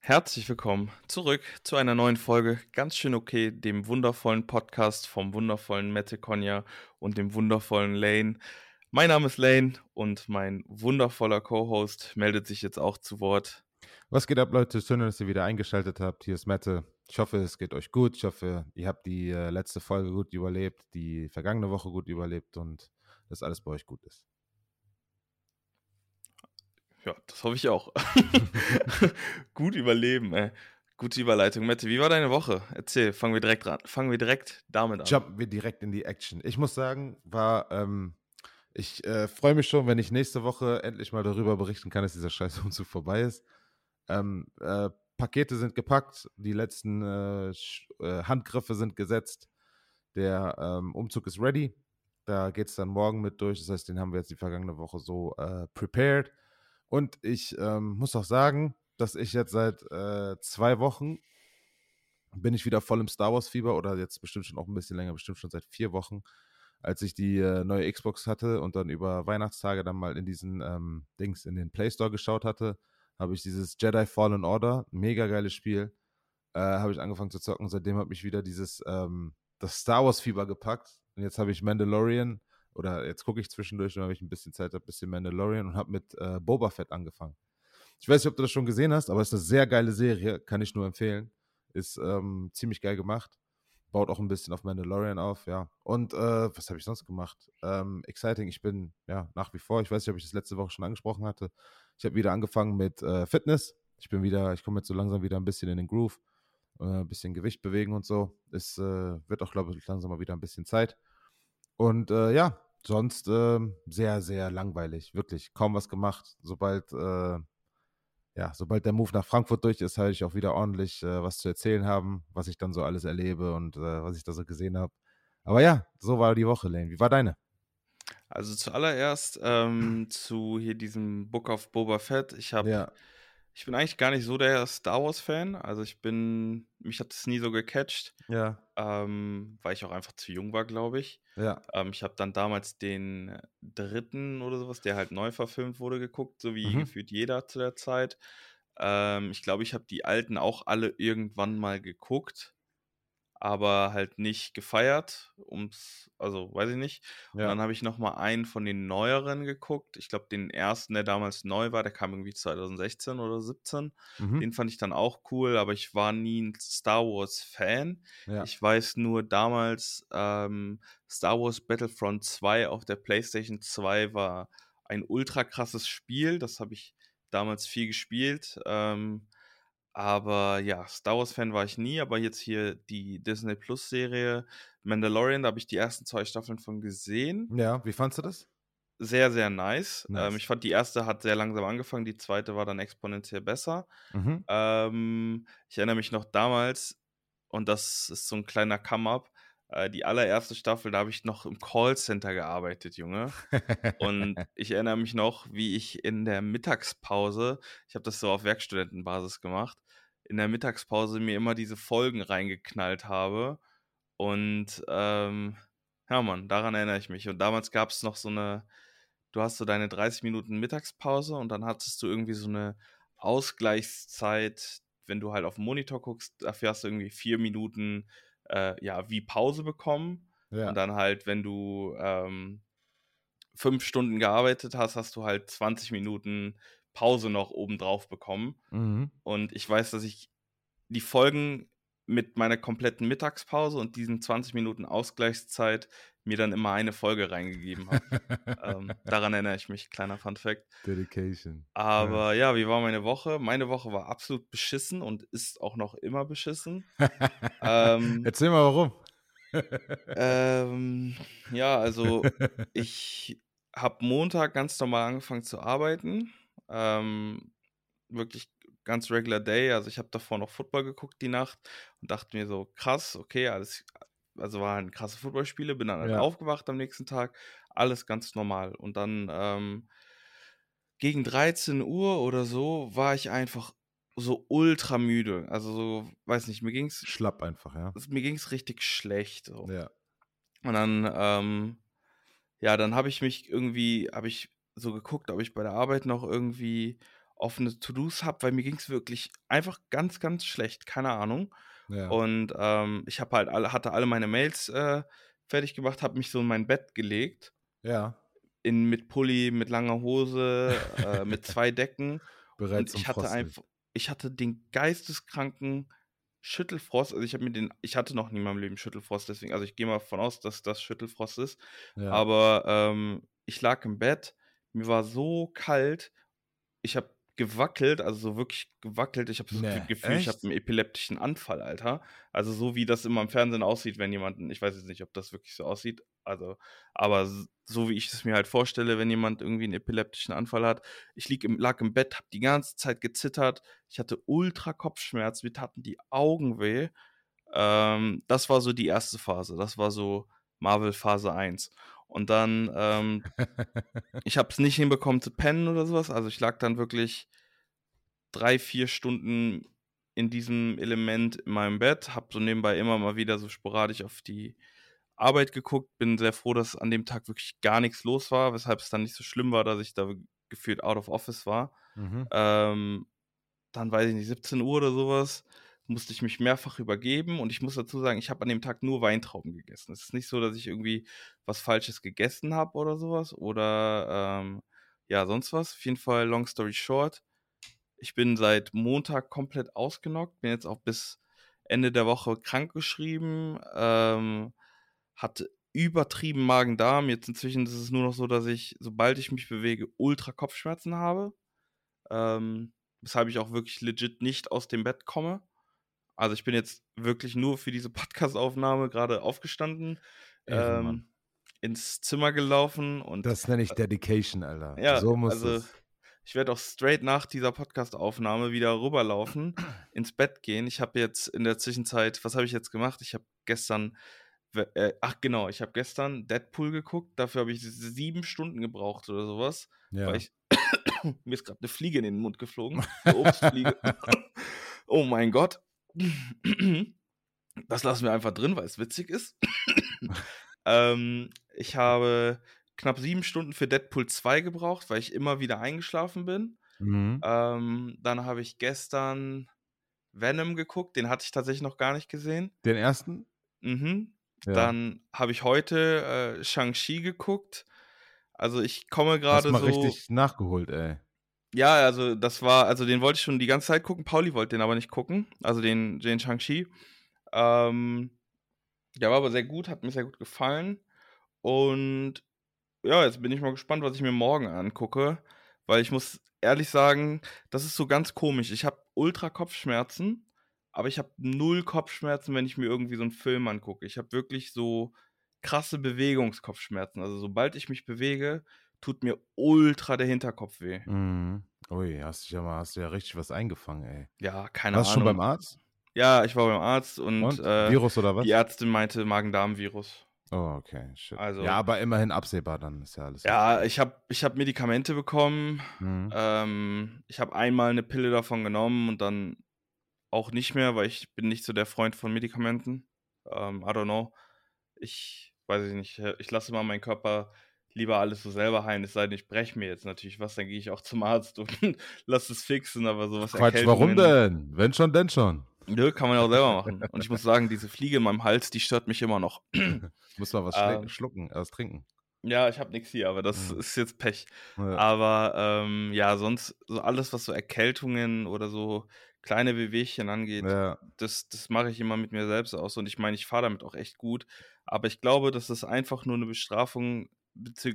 Herzlich willkommen zurück zu einer neuen Folge Ganz schön okay, dem wundervollen Podcast vom wundervollen Mette Konja und dem wundervollen Lane. Mein Name ist Lane und mein wundervoller Co-Host meldet sich jetzt auch zu Wort. Was geht ab, Leute? Schön, dass ihr wieder eingeschaltet habt. Hier ist Mette. Ich hoffe, es geht euch gut. Ich hoffe, ihr habt die äh, letzte Folge gut überlebt, die vergangene Woche gut überlebt und dass alles bei euch gut ist. Ja, das hoffe ich auch. gut überleben, ey. Gute Überleitung. Mette, wie war deine Woche? Erzähl, fangen wir direkt ran. Fangen wir direkt damit an. Jumpen wir direkt in die Action. Ich muss sagen, war, ähm, ich äh, freue mich schon, wenn ich nächste Woche endlich mal darüber berichten kann, dass dieser Scheiß Umzug vorbei ist. Ähm, äh, Pakete sind gepackt, die letzten äh, äh, Handgriffe sind gesetzt. Der ähm, Umzug ist ready. Da geht es dann morgen mit durch. Das heißt, den haben wir jetzt die vergangene Woche so äh, prepared. Und ich ähm, muss auch sagen, dass ich jetzt seit äh, zwei Wochen bin ich wieder voll im Star Wars Fieber oder jetzt bestimmt schon auch ein bisschen länger, bestimmt schon seit vier Wochen, als ich die äh, neue Xbox hatte und dann über Weihnachtstage dann mal in diesen ähm, Dings in den Play Store geschaut hatte, habe ich dieses Jedi Fallen Order, mega geiles Spiel, äh, habe ich angefangen zu zocken. Seitdem hat mich wieder dieses ähm, das Star Wars Fieber gepackt und jetzt habe ich Mandalorian oder jetzt gucke ich zwischendurch, wenn ich ein bisschen Zeit habe, ein bisschen Mandalorian und habe mit äh, Boba Fett angefangen. Ich weiß nicht, ob du das schon gesehen hast, aber es ist eine sehr geile Serie, kann ich nur empfehlen. Ist ähm, ziemlich geil gemacht. Baut auch ein bisschen auf Mandalorian auf, ja. Und äh, was habe ich sonst gemacht? Ähm, exciting, ich bin ja nach wie vor, ich weiß nicht, ob ich das letzte Woche schon angesprochen hatte. Ich habe wieder angefangen mit äh, Fitness. Ich bin wieder, ich komme jetzt so langsam wieder ein bisschen in den Groove. Äh, ein bisschen Gewicht bewegen und so. Es äh, wird auch, glaube ich, langsam mal wieder ein bisschen Zeit. Und äh, ja, sonst ähm, sehr, sehr langweilig. Wirklich kaum was gemacht. Sobald, äh, ja, sobald der Move nach Frankfurt durch ist, werde ich auch wieder ordentlich äh, was zu erzählen haben, was ich dann so alles erlebe und äh, was ich da so gesehen habe. Aber ja, so war die Woche, Lane. Wie war deine? Also zuallererst ähm, zu hier diesem Book of Boba Fett. Ich habe Ja, Ich bin eigentlich gar nicht so der Star Wars-Fan. Also ich bin, mich hat es nie so gecatcht, ja, ähm, weil ich auch einfach zu jung war, glaube ich. ja. Ähm, ich habe dann damals den dritten oder sowas, der halt neu verfilmt wurde, geguckt, so wie Mhm. gefühlt jeder zu der Zeit. Ähm, ich glaube, ich habe die alten auch alle irgendwann mal geguckt, aber halt nicht gefeiert, ums, also weiß ich nicht. Und Ja. dann habe ich noch mal einen von den neueren geguckt. Ich glaube, den ersten, der damals neu war, der kam irgendwie 2016 oder 17. Mhm. Den fand ich dann auch cool, aber ich war nie ein Star Wars-Fan. Ja. Ich weiß nur damals, ähm, Star Wars Battlefront 2 auf der PlayStation 2 war ein ultra krasses Spiel. Das habe ich damals viel gespielt. Ähm, aber ja, Star Wars-Fan war ich nie, aber jetzt hier die Disney Plus-Serie Mandalorian, da habe ich die ersten zwei Staffeln von gesehen. Ja, wie fandst du das? Sehr, sehr nice. Nice. Ähm, ich fand, die erste hat sehr langsam angefangen, die zweite war dann exponentiell besser. Mhm. Ähm, ich erinnere mich noch damals, und das ist so ein kleiner Come-up, die allererste Staffel, da habe ich noch im Callcenter gearbeitet, Junge. Und ich erinnere mich noch, wie ich in der Mittagspause, ich habe das so auf Werkstudentenbasis gemacht, in der Mittagspause mir immer diese Folgen reingeknallt habe. Und ähm, ja, Mann, daran erinnere ich mich. Und damals gab es noch so eine, du hast so deine 30 Minuten Mittagspause und dann hattest du irgendwie so eine Ausgleichszeit, wenn du halt auf den Monitor guckst, dafür hast du irgendwie vier Minuten äh, ja, wie Pause bekommen. ja. Und dann halt, wenn du ähm, fünf Stunden gearbeitet hast, hast du halt 20 Minuten Pause noch obendrauf bekommen. Mhm. Und ich weiß, dass ich die Folgen mit meiner kompletten Mittagspause und diesen 20 Minuten Ausgleichszeit mir dann immer eine Folge reingegeben habe. ähm, daran erinnere ich mich, kleiner Fun Fact. Dedication. Aber ja, wie war meine Woche? Meine Woche war absolut beschissen und ist auch noch immer beschissen. ähm, Erzähl mal warum. ähm, ja, also ich habe Montag ganz normal angefangen zu arbeiten. Ähm, wirklich ganz regular day. Also ich habe davor noch Football geguckt die Nacht und dachte mir so, krass, okay, alles, also waren krasse Footballspiele, bin dann halt Ja. aufgewacht am nächsten Tag, alles ganz normal. Und dann ähm, gegen 13 Uhr oder so war ich einfach so ultra müde. Also so, weiß nicht, mir ging's, Schlapp einfach, ja. mir ging's richtig schlecht. So. Ja. Und dann, ähm, ja, dann habe ich mich irgendwie, habe ich so geguckt, ob ich bei der Arbeit noch irgendwie offene To-Dos habe, weil mir ging es wirklich einfach ganz, ganz schlecht, keine Ahnung. Ja. Und ähm, ich habe halt alle, hatte alle meine Mails äh, fertig gemacht, habe mich so in mein Bett gelegt, ja. in, mit Pulli, mit langer Hose, äh, mit zwei Decken. Bereit Und ich hatte einfach, ich hatte den geisteskranken Schüttelfrost. Also ich habe mir den, ich hatte noch nie in meinem Leben Schüttelfrost, deswegen, also ich gehe mal davon aus, dass das Schüttelfrost ist. Ja. Aber ähm, ich lag im Bett, mir war so kalt, ich habe gewackelt, also so wirklich gewackelt. Ich habe so Nee, das Gefühl, ich habe echt? einen epileptischen Anfall, Alter. Also so wie das immer im Fernsehen aussieht, wenn jemand, ich weiß jetzt nicht, ob das wirklich so aussieht, also, aber so wie ich es mir halt vorstelle, wenn jemand irgendwie einen epileptischen Anfall hat. Ich lieg im, lag im Bett, habe die ganze Zeit gezittert. Ich hatte ultra Kopfschmerz, mir taten die Augen weh. Ähm, das war so die erste Phase. Das war so Marvel Phase 1. Und dann, ähm, ich habe es nicht hinbekommen zu pennen oder sowas. Also ich lag dann wirklich drei, vier Stunden in diesem Element in meinem Bett, habe so nebenbei immer mal wieder so sporadisch auf die Arbeit geguckt. Bin sehr froh, dass an dem Tag wirklich gar nichts los war, weshalb es dann nicht so schlimm war, dass ich da gefühlt out of office war. mhm. Ähm, dann weiß ich nicht, 17 Uhr oder sowas, musste ich mich mehrfach übergeben und ich muss dazu sagen, ich habe an dem Tag nur Weintrauben gegessen. Es ist nicht so, dass ich irgendwie was Falsches gegessen habe oder sowas oder ähm, ja, sonst was. Auf jeden Fall, long story short, ich bin seit Montag komplett ausgenockt, bin jetzt auch bis Ende der Woche krankgeschrieben, ähm, hatte übertrieben Magen-Darm. Jetzt inzwischen ist es nur noch so, dass ich, sobald ich mich bewege, ultra Kopfschmerzen habe. Ähm, weshalb ich auch wirklich legit nicht aus dem Bett komme. Also ich bin jetzt wirklich nur für diese Podcast-Aufnahme gerade aufgestanden, Ehrenmann. ähm, ins Zimmer gelaufen und Das nenne ich Dedication, Alter. ja, so muss also es. ich werde auch straight nach dieser Podcast-Aufnahme wieder rüberlaufen, ins Bett gehen. Ich habe jetzt in der Zwischenzeit, was habe ich jetzt gemacht? Ich habe gestern, äh, ach genau, ich habe gestern Deadpool geguckt. Dafür habe ich sieben Stunden gebraucht oder sowas, Ja. weil ich mir ist gerade eine Fliege in den Mund geflogen, eine Obstfliege. oh mein Gott. Das lassen wir einfach drin, weil es witzig ist. ähm, ich habe knapp sieben Stunden für Deadpool 2 gebraucht, weil ich immer wieder eingeschlafen bin. mhm. Ähm, dann habe ich gestern Venom geguckt, den hatte ich tatsächlich noch gar nicht gesehen. Den ersten? Mhm. Ja. Dann habe ich heute äh, Shang-Chi geguckt. Also ich komme gerade mal so. richtig nachgeholt, ey. Ja, also das war, also den wollte ich schon die ganze Zeit gucken. Pauli wollte den aber nicht gucken. Also den, den Shang-Chi. Ähm, der war aber sehr gut, hat mir sehr gut gefallen. Und ja, jetzt bin ich mal gespannt, was ich mir morgen angucke. Weil ich muss ehrlich sagen, das ist so ganz komisch. Ich habe ultra Kopfschmerzen, aber ich habe null Kopfschmerzen, wenn ich mir irgendwie so einen Film angucke. Ich habe wirklich so krasse Bewegungskopfschmerzen. Also sobald ich mich bewege, tut mir ultra der Hinterkopf weh. Mhm. Ui, hast du ja mal, hast du ja richtig was eingefangen, ey. Ja, keine Warst du Ahnung. schon beim Arzt? Ja, ich war beim Arzt und, Und? äh, Virus oder was? die Ärztin meinte Magen-Darm-Virus. Oh, okay, shit. Also- ja, aber immerhin absehbar dann, ist ja alles. Ja, okay. ich habe ich hab Medikamente bekommen. Mhm. Ähm, ich habe einmal eine Pille davon genommen und dann auch nicht mehr, weil ich bin nicht so der Freund von Medikamenten. Ähm, I don't know. Ich weiß ich nicht. Ich lasse mal meinen Körper lieber alles so selber heilen. Es sei denn, ich breche mir jetzt natürlich was, dann gehe ich auch zum Arzt und lasse es fixen, aber sowas Quatsch, warum denn? Wenn schon, denn schon. Nö, kann man ja auch selber machen. Und ich muss sagen, diese Fliege in meinem Hals, die stört mich immer noch. Muss mal was Ähm. schlucken, was trinken. Ja, ich habe nichts hier, aber das Mhm. ist jetzt Pech. Ja. Aber ähm, ja, sonst so alles, was so Erkältungen oder so kleine Wehwehchen angeht, ja. das, das mache ich immer mit mir selbst aus. Und ich meine, ich fahre damit auch echt gut. Aber ich glaube, das ist einfach nur eine Bestrafung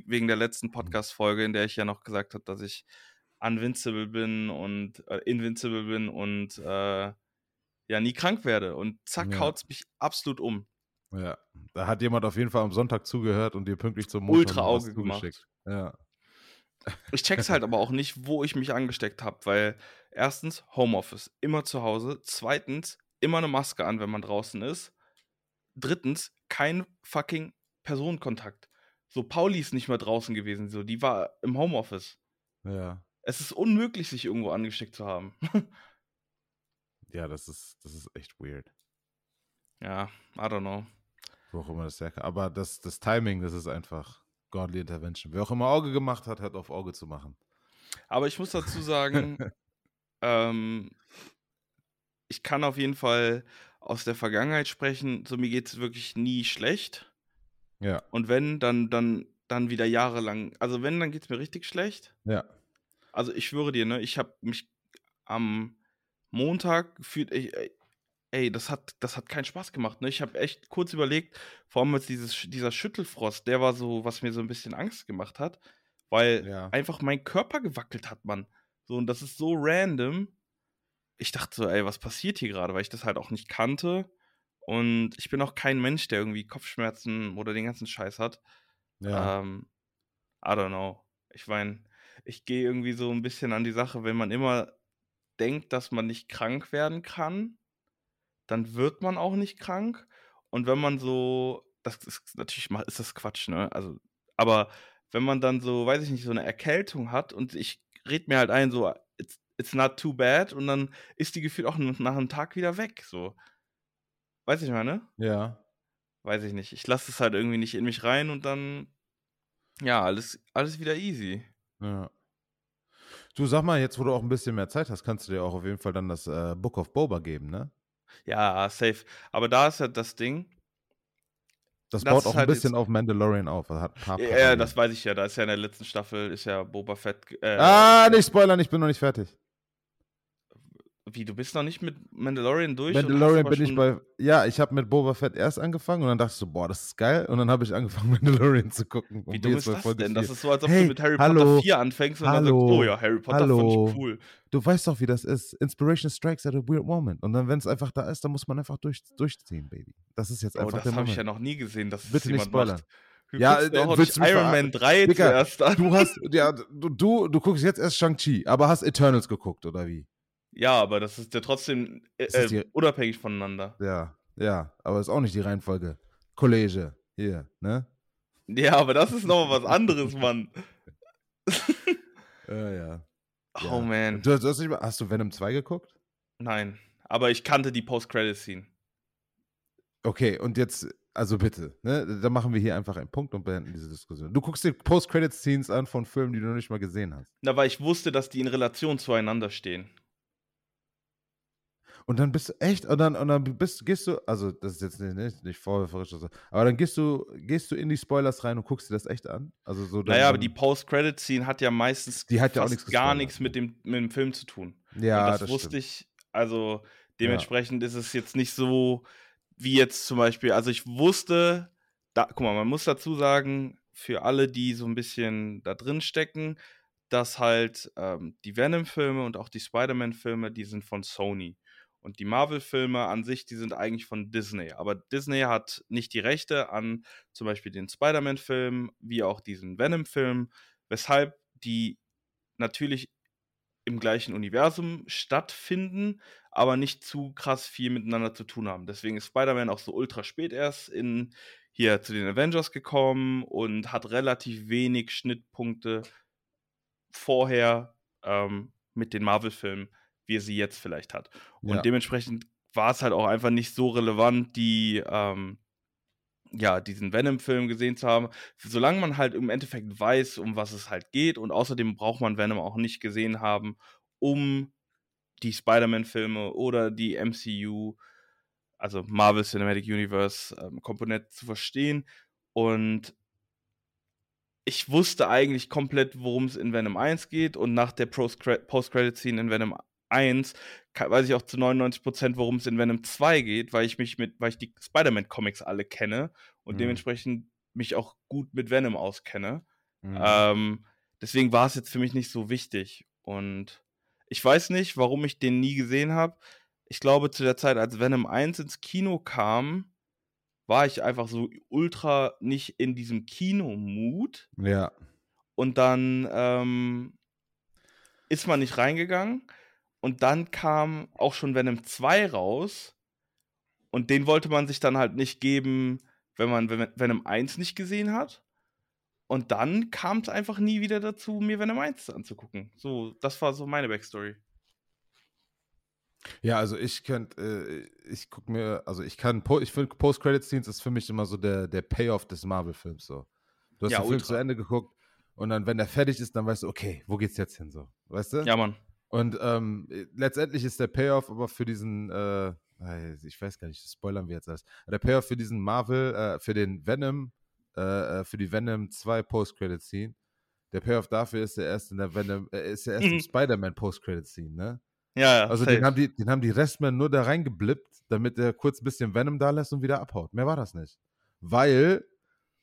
wegen der letzten Podcast-Folge, in der ich ja noch gesagt habe, dass ich unvincible bin und äh, invincible bin und äh, ja nie krank werde. Und zack, Ja. haut's mich absolut um. ja. Da hat jemand auf jeden Fall am Sonntag zugehört und dir pünktlich zum Ultra Montag was Auge gemacht. Ja. Ich check's halt aber auch nicht, wo ich mich angesteckt habe, weil erstens Homeoffice, immer zu Hause. Zweitens immer eine Maske an, wenn man draußen ist. Drittens kein fucking Personenkontakt. So Pauli ist nicht mehr draußen gewesen, so die war im Homeoffice. Ja. Es ist unmöglich, sich irgendwo angesteckt zu haben. Ja, das ist, das ist echt weird. ja, I don't know. Wo auch immer das herkommt. Aber das, das Timing, das ist einfach godly intervention. Wer auch immer Auge gemacht hat, hat auf Auge zu machen. Aber ich muss dazu sagen, ähm, ich kann auf jeden Fall aus der Vergangenheit sprechen. So, mir geht es wirklich nie schlecht. Ja. Und wenn, dann, dann, dann wieder jahrelang. Also wenn, dann geht es mir richtig schlecht. Ja. Also ich schwöre dir, ne, ich habe mich am Montag gefühlt, ey, ey, das hat, das hat keinen Spaß gemacht. Ne? Ich habe echt kurz überlegt, vor allem als dieses, dieser Schüttelfrost, der war so, was mir so ein bisschen Angst gemacht hat, weil Ja. einfach mein Körper gewackelt hat, Mann. So, und das ist so random. Ich dachte so, ey, was passiert hier gerade, weil ich das halt auch nicht kannte. Und ich bin auch kein Mensch, der irgendwie Kopfschmerzen oder den ganzen Scheiß hat. Ja. Ähm, I don't know. Ich meine, ich gehe irgendwie so ein bisschen an die Sache, wenn man immer denkt, dass man nicht krank werden kann, dann wird man auch nicht krank. Und wenn man so, das ist natürlich ist das Quatsch, ne? Also, aber wenn man dann so, weiß ich nicht, so eine Erkältung hat und ich red mir halt ein, so, it's, it's not too bad, und dann ist die gefühlt auch nach einem Tag wieder weg, so. Weiß ich meine? ja. Weiß ich nicht. Ich lasse es halt irgendwie nicht in mich rein und dann, ja, alles, alles wieder easy. Ja. Du sag mal, jetzt wo du auch ein bisschen mehr Zeit hast, kannst du dir auch auf jeden Fall dann das äh, Book of Boba geben, ne? Ja, safe. Aber da ist ja das Ding. Das, Das baut auch ein halt bisschen auf Mandalorian auf. Das hat paar Ja, Parallelen. das weiß ich ja. Da ist ja in der letzten Staffel, ist ja Boba Fett. Äh, ah, nicht spoilern, ich bin noch nicht fertig. Wie, du bist noch nicht mit Mandalorian durch? Mandalorian bin ich bei. Ja, ich habe mit Boba Fett erst angefangen und dann dachte ich so, boah, das ist geil. Und dann habe ich angefangen, Mandalorian zu gucken. Wie dumm ist das denn? Das vier. ist so, als ob Hey, du mit Harry hallo, Potter 4 anfängst und dann hallo, sagst, oh ja, Harry Potter fand hallo. ich cool. Du weißt doch, wie das ist. Inspiration strikes at a weird moment. Und dann, wenn es einfach da ist, dann muss man einfach durch, durchziehen, Baby. Das ist jetzt Oh, einfach das der habe ich ja noch nie gesehen, dass Bitte es nicht spoilern. macht. Du Ja, äh, doch willst du mich Iron Man 3 Digga, zuerst an. Du hast, ja, du, du, du guckst jetzt erst Shang-Chi, aber hast Eternals geguckt, oder wie? Ja, aber das ist ja trotzdem äh, ist die- äh, unabhängig voneinander. Ja, ja, aber ist auch nicht die Reihenfolge. Kollege, hier, ne? Ja, aber das ist noch was anderes, Mann. Ja, ja. Oh Ja. man. Du, du hast, nicht mal, hast du Venom 2 geguckt? Nein. Aber ich kannte die Post-Credit-Scene. Okay, und jetzt, also bitte, ne? Da machen wir hier einfach einen Punkt und beenden diese Diskussion. Du guckst dir Post-Credit-Scenes an von Filmen, die du noch nicht mal gesehen hast. Na, weil ich wusste, dass die in Relation zueinander stehen. Und dann bist du echt, und dann, und dann bist, gehst du, also das ist jetzt nicht, nicht, nicht vorwürferisch, oder so, aber dann gehst du, gehst du in die Spoilers rein und guckst dir das echt an? Also so dann, Naja, aber dann- die Post-Credit-Scene hat ja meistens Die hat ja auch nichts gar nichts mit ne? dem, mit dem Film zu tun. ja, Und das, das wusste stimmt. ich, also dementsprechend ist es jetzt nicht so wie jetzt zum Beispiel, also ich wusste, da, guck mal, man muss dazu sagen, für alle, die so ein bisschen da drin stecken, dass halt ähm, die Venom-Filme und auch die Spider-Man-Filme, die sind von Sony. Und die Marvel-Filme an sich, die sind eigentlich von Disney. Aber Disney hat nicht die Rechte an zum Beispiel den Spider-Man-Film, wie auch diesen Venom-Film, weshalb die natürlich im gleichen Universum stattfinden, aber nicht zu krass viel miteinander zu tun haben. Deswegen ist Spider-Man auch so ultra spät erst in hier zu den Avengers gekommen und hat relativ wenig Schnittpunkte vorher ähm, mit den Marvel-Filmen, wie er sie jetzt vielleicht hat. Und Ja. dementsprechend war es halt auch einfach nicht so relevant, die ähm, ja, diesen Venom-Film gesehen zu haben. Solange man halt im Endeffekt weiß, um was es halt geht und außerdem braucht man Venom auch nicht gesehen haben, um die Spider-Man-Filme oder die MCU, also Marvel Cinematic Universe ähm, Komponente zu verstehen. Und ich wusste eigentlich komplett, worum es in Venom 1 geht und nach der Post-Cre- Post-Credit-Scene in Venom 1 ka- weiß ich auch zu 99%, worum es in Venom 2 geht, weil ich mich mit, weil ich die Spider-Man-Comics alle kenne und Mhm. dementsprechend mich auch gut mit Venom auskenne. Mhm. Ähm, deswegen war es jetzt für mich nicht so wichtig. Und ich weiß nicht, warum ich den nie gesehen habe. Ich glaube, zu der Zeit, als Venom 1 ins Kino kam, war ich einfach so ultra nicht in diesem Kino-Mut. ja. Und dann ähm, ist man nicht reingegangen. Und dann kam auch schon Venom 2 raus. Und den wollte man sich dann halt nicht geben, wenn man Ven- Venom 1 nicht gesehen hat. Und dann kam es einfach nie wieder dazu, mir Venom 1 anzugucken. So, das war so meine Backstory. Ja, also ich könnte, äh, ich guck mir, also ich kann, ich finde Post-Credit-Scenes ist für mich immer so der, der Payoff des Marvel-Films so. Du hast Ja, den Film ultra. zu Ende geguckt Und dann, wenn er fertig ist, dann weißt du, okay, wo geht's jetzt hin so? Weißt du? Ja, Mann. Und ähm, letztendlich ist der Payoff aber für diesen, äh, ich weiß gar nicht, das spoilern wir jetzt alles. Der Payoff für diesen Marvel, äh, für den Venom, äh, äh für die Venom 2 Post-Credit-Scene, der Payoff dafür ist der erst in der Venom, äh, ist der erst im Spider-Man Post-Credit-Scene, ne? Ja, ja. Also den haben, die, den haben die Restmen nur da reingeblippt, damit er kurz ein bisschen Venom da lässt und wieder abhaut. Mehr war das nicht. Weil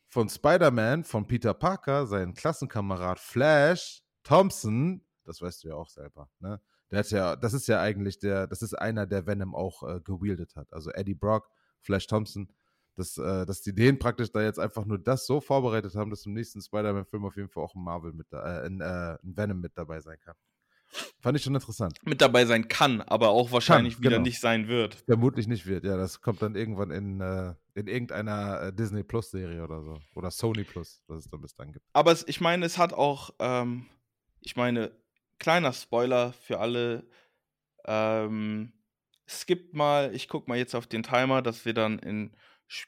von Spider-Man, von Peter Parker, sein Klassenkamerad Flash Thompson, das weißt du ja auch selber, ne? Der hat ja, das ist ja eigentlich der, das ist einer, der Venom auch äh, gewieldet hat. Also Eddie Brock, Flash Thompson, dass, äh, dass die den praktisch da jetzt einfach nur das so vorbereitet haben, dass im nächsten Spider-Man-Film auf jeden Fall auch ein Marvel mit, äh, ein, äh, ein Venom mit dabei sein kann. Fand ich schon interessant. Mit dabei sein kann, aber auch wahrscheinlich kann, wieder genau. nicht sein wird. Vermutlich nicht wird, ja. Das kommt dann irgendwann in, äh, in irgendeiner äh, Disney Plus-Serie oder so. Oder Sony Plus, was es dann bis dann gibt. Aber es, ich meine, es hat auch, ähm, ich meine, kleiner Spoiler für alle. Ähm, skippt mal, ich guck mal jetzt auf den Timer, dass wir dann in,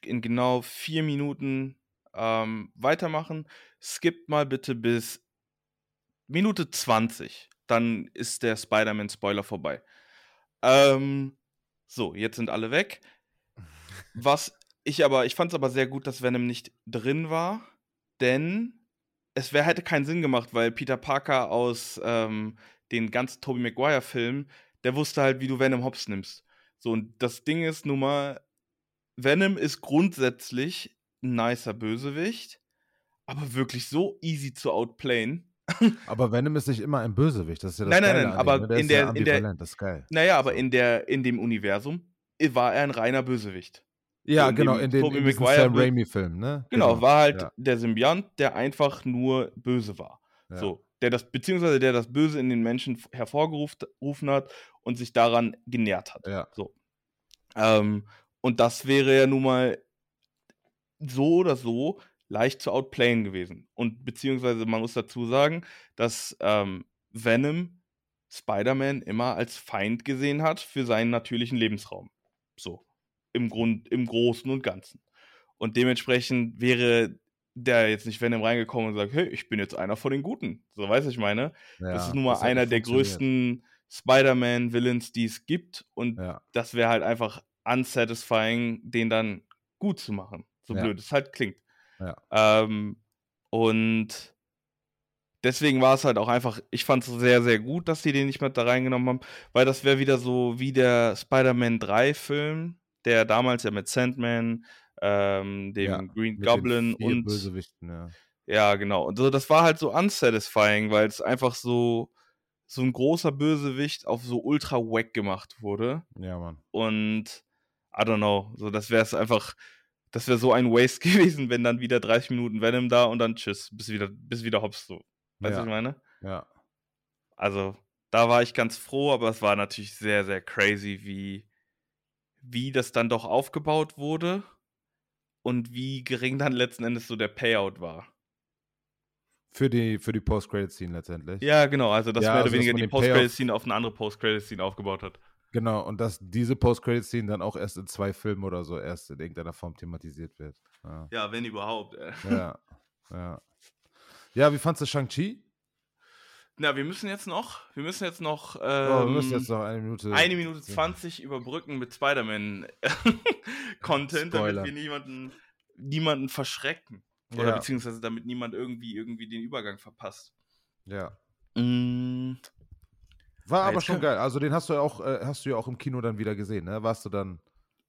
in genau vier Minuten ähm, weitermachen. Skippt mal bitte bis Minute 20 dann ist der Spider-Man-Spoiler vorbei. Ähm, so, jetzt sind alle weg. Was ich aber, ich fand es aber sehr gut, dass Venom nicht drin war, denn es wär, hätte keinen Sinn gemacht, weil Peter Parker aus ähm, den ganzen Tobey Maguire-Filmen, der wusste halt, wie du Venom Hops nimmst. So, und das Ding ist nun mal, Venom ist grundsätzlich ein nicer Bösewicht, aber wirklich so easy zu outplayen. Aber Venom ist nicht immer ein Bösewicht. Das ist ja das nein, Geile nein, nein, aber ne? der in der, ja in der, das ist geil. naja, aber in der, in dem Universum war er ein reiner Bösewicht. Ja, in genau, in den Tobey Maguire Sam Raimi-Film, ne? Genau, war halt ja. der Symbiont, der einfach nur böse war. Ja. So, der das, beziehungsweise der das Böse in den Menschen hervorgerufen hat und sich daran genährt hat. Ja. So. Ähm, und das wäre ja nun mal so oder so leicht zu outplayen gewesen. Und beziehungsweise man muss dazu sagen, dass ähm, Venom Spider-Man immer als Feind gesehen hat für seinen natürlichen Lebensraum. So. Im Grund, im Großen und Ganzen. Und dementsprechend wäre der jetzt nicht Venom reingekommen und sagt, hey, ich bin jetzt einer von den Guten. So, weißt du, ich meine? ja, das ist nun mal einer der größten Spider-Man-Villains, die es gibt. Und Ja, das wäre halt einfach unsatisfying, den dann gut zu machen. So Ja. blöd es halt klingt. Ähm, und deswegen war es halt auch einfach, ich fand es sehr, sehr gut, dass die den nicht mit da reingenommen haben, weil das wäre wieder so wie der Spider-Man 3-Film, der damals ja mit Sandman, ähm, dem Ja, Green Goblin und Bösewichten, ja. ja, genau. Und so, das war halt so unsatisfying, weil es einfach so, so ein großer Bösewicht auf so ultra wack gemacht wurde. Ja, Mann. Und I don't know, so das wäre es einfach, das wäre so ein Waste gewesen, wenn dann wieder 30 Minuten Venom da und dann tschüss, bis wieder, bis wieder hops so. Weißt du, ja, was ich meine? ja. Also, da war ich ganz froh, aber es war natürlich sehr, sehr crazy, wie, wie das dann doch aufgebaut wurde und wie gering dann letzten Endes so der Payout war. Für die, für die Post-Credit-Scene letztendlich. Ja, genau, also dass Ja, mehr also, oder weniger die Post-Credit-Scene auf eine andere Post-Credit-Scene aufgebaut hat. Genau, und dass diese Post-Credit-Scene dann auch erst in zwei Filmen oder so erst in irgendeiner Form thematisiert wird. Ja, Ja, wenn überhaupt. Äh. ja. Ja, ja wie fandst du Shang-Chi? Na, wir müssen jetzt noch, wir müssen jetzt noch, oh, wir ähm, müssen jetzt noch eine Minute. eine Minute 20 überbrücken mit Spider-Man-Content, damit wir niemanden, niemanden verschrecken. Oder Ja. beziehungsweise damit niemand irgendwie, irgendwie den Übergang verpasst. Ja. Mm, War aber schon geil. Also den hast du ja auch, äh, hast du ja auch im Kino dann wieder gesehen, ne? Warst du dann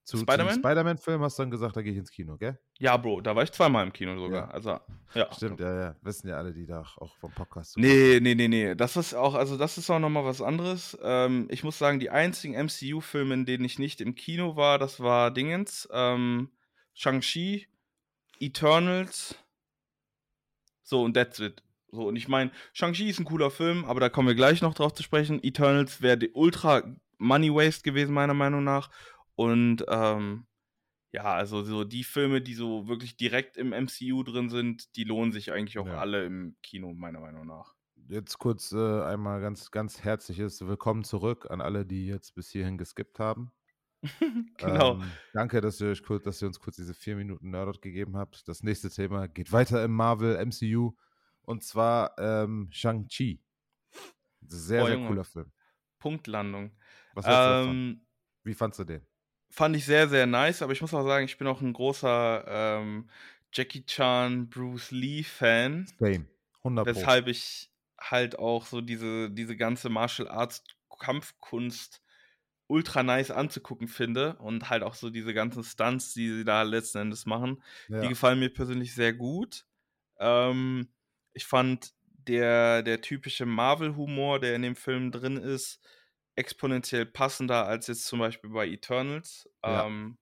zu Spider-Man? Spider-Man-Film, hast du dann gesagt, da gehe ich ins Kino, gell? Ja, Bro, da war ich zweimal im Kino sogar. Ja. Also, ja. Stimmt, ja, ja. Wissen ja alle, die da auch vom Podcast Nee, nee, nee, nee. Das ist auch, also das ist auch nochmal was anderes. Ähm, ich muss sagen, die einzigen MCU-Filme, in denen ich nicht im Kino war, das war Dingens, ähm, Shang-Chi, Eternals. So, und that's it. So, und ich meine, Shang-Chi ist ein cooler Film, aber da kommen wir gleich noch drauf zu sprechen. Eternals wäre die ultra Money Waste gewesen, meiner Meinung nach. Und ähm, ja, also so die Filme, die so wirklich direkt im MCU drin sind, die lohnen sich eigentlich auch Ja. alle im Kino, meiner Meinung nach. Jetzt kurz äh, einmal ganz, ganz herzliches Willkommen zurück an alle, die jetzt bis hierhin geskippt haben. genau. Ähm, danke, dass ihr, euch kurz, dass ihr uns kurz diese vier Minuten Nerdot gegeben habt. Das nächste Thema geht weiter im Marvel MCU Und zwar ähm, Shang-Chi. Sehr, Oh, sehr Junge. cooler Film. Punktlandung. Was hältst du davon? Ähm, Wie fandst du den? Fand ich sehr, sehr nice, aber ich muss auch sagen, ich bin auch ein großer ähm, Jackie Chan, Bruce Lee Fan, Same. 100 Pro. weshalb ich halt auch so diese, diese ganze Martial Arts Kampfkunst ultra nice anzugucken finde und halt auch so diese ganzen Stunts, die sie da letzten Endes machen, Ja. die gefallen mir persönlich sehr gut. Ähm, ich fand der, der typische Marvel-Humor, der in dem Film drin ist, exponentiell passender als jetzt zum Beispiel bei Eternals. Ja. Ähm,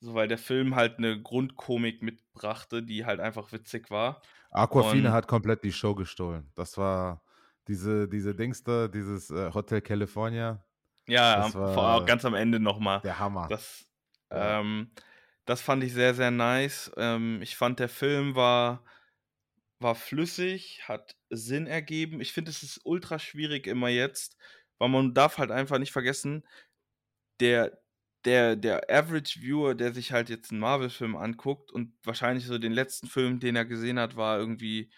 so, weil der Film halt eine Grundkomik mitbrachte, die halt einfach witzig war. Aquafina hat komplett die Show gestohlen. Das war diese, diese Dings da, dieses äh, Hotel California, Ja, war ganz am Ende nochmal. der Hammer. Das, Ja. ähm, das fand ich sehr, sehr nice. Ähm, ich fand, der Film war, war flüssig, hat Sinn ergeben. Ich finde, es ist ultra schwierig immer jetzt, weil man darf halt einfach nicht vergessen, der, der, der Average Viewer, der sich halt jetzt einen Marvel-Film anguckt und wahrscheinlich so den letzten Film, den er gesehen hat, war irgendwie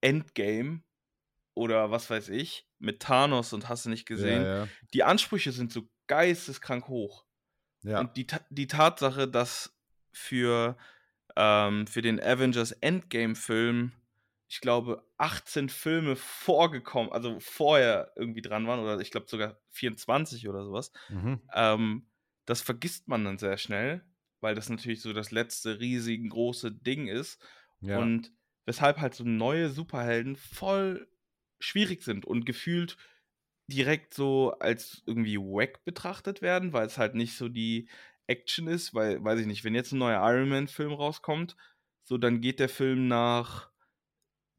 Endgame oder was weiß ich, mit Thanos und hast du nicht gesehen. Ja, ja. Die Ansprüche sind so geisteskrank hoch. ja. Und die, die Tatsache, dass für, ähm, für den Avengers Endgame-Film, ich glaube, 18 Filme vorgekommen, also vorher irgendwie dran waren, oder ich glaube sogar 24 oder sowas, Mhm. ähm, das vergisst man dann sehr schnell, weil das natürlich so das letzte riesengroße Ding ist. ja. Und weshalb halt so neue Superhelden voll schwierig sind und gefühlt direkt so als irgendwie wack betrachtet werden, weil es halt nicht so die Action ist, weil, weiß ich nicht, wenn jetzt ein neuer Iron Man-Film rauskommt, so dann geht der Film nach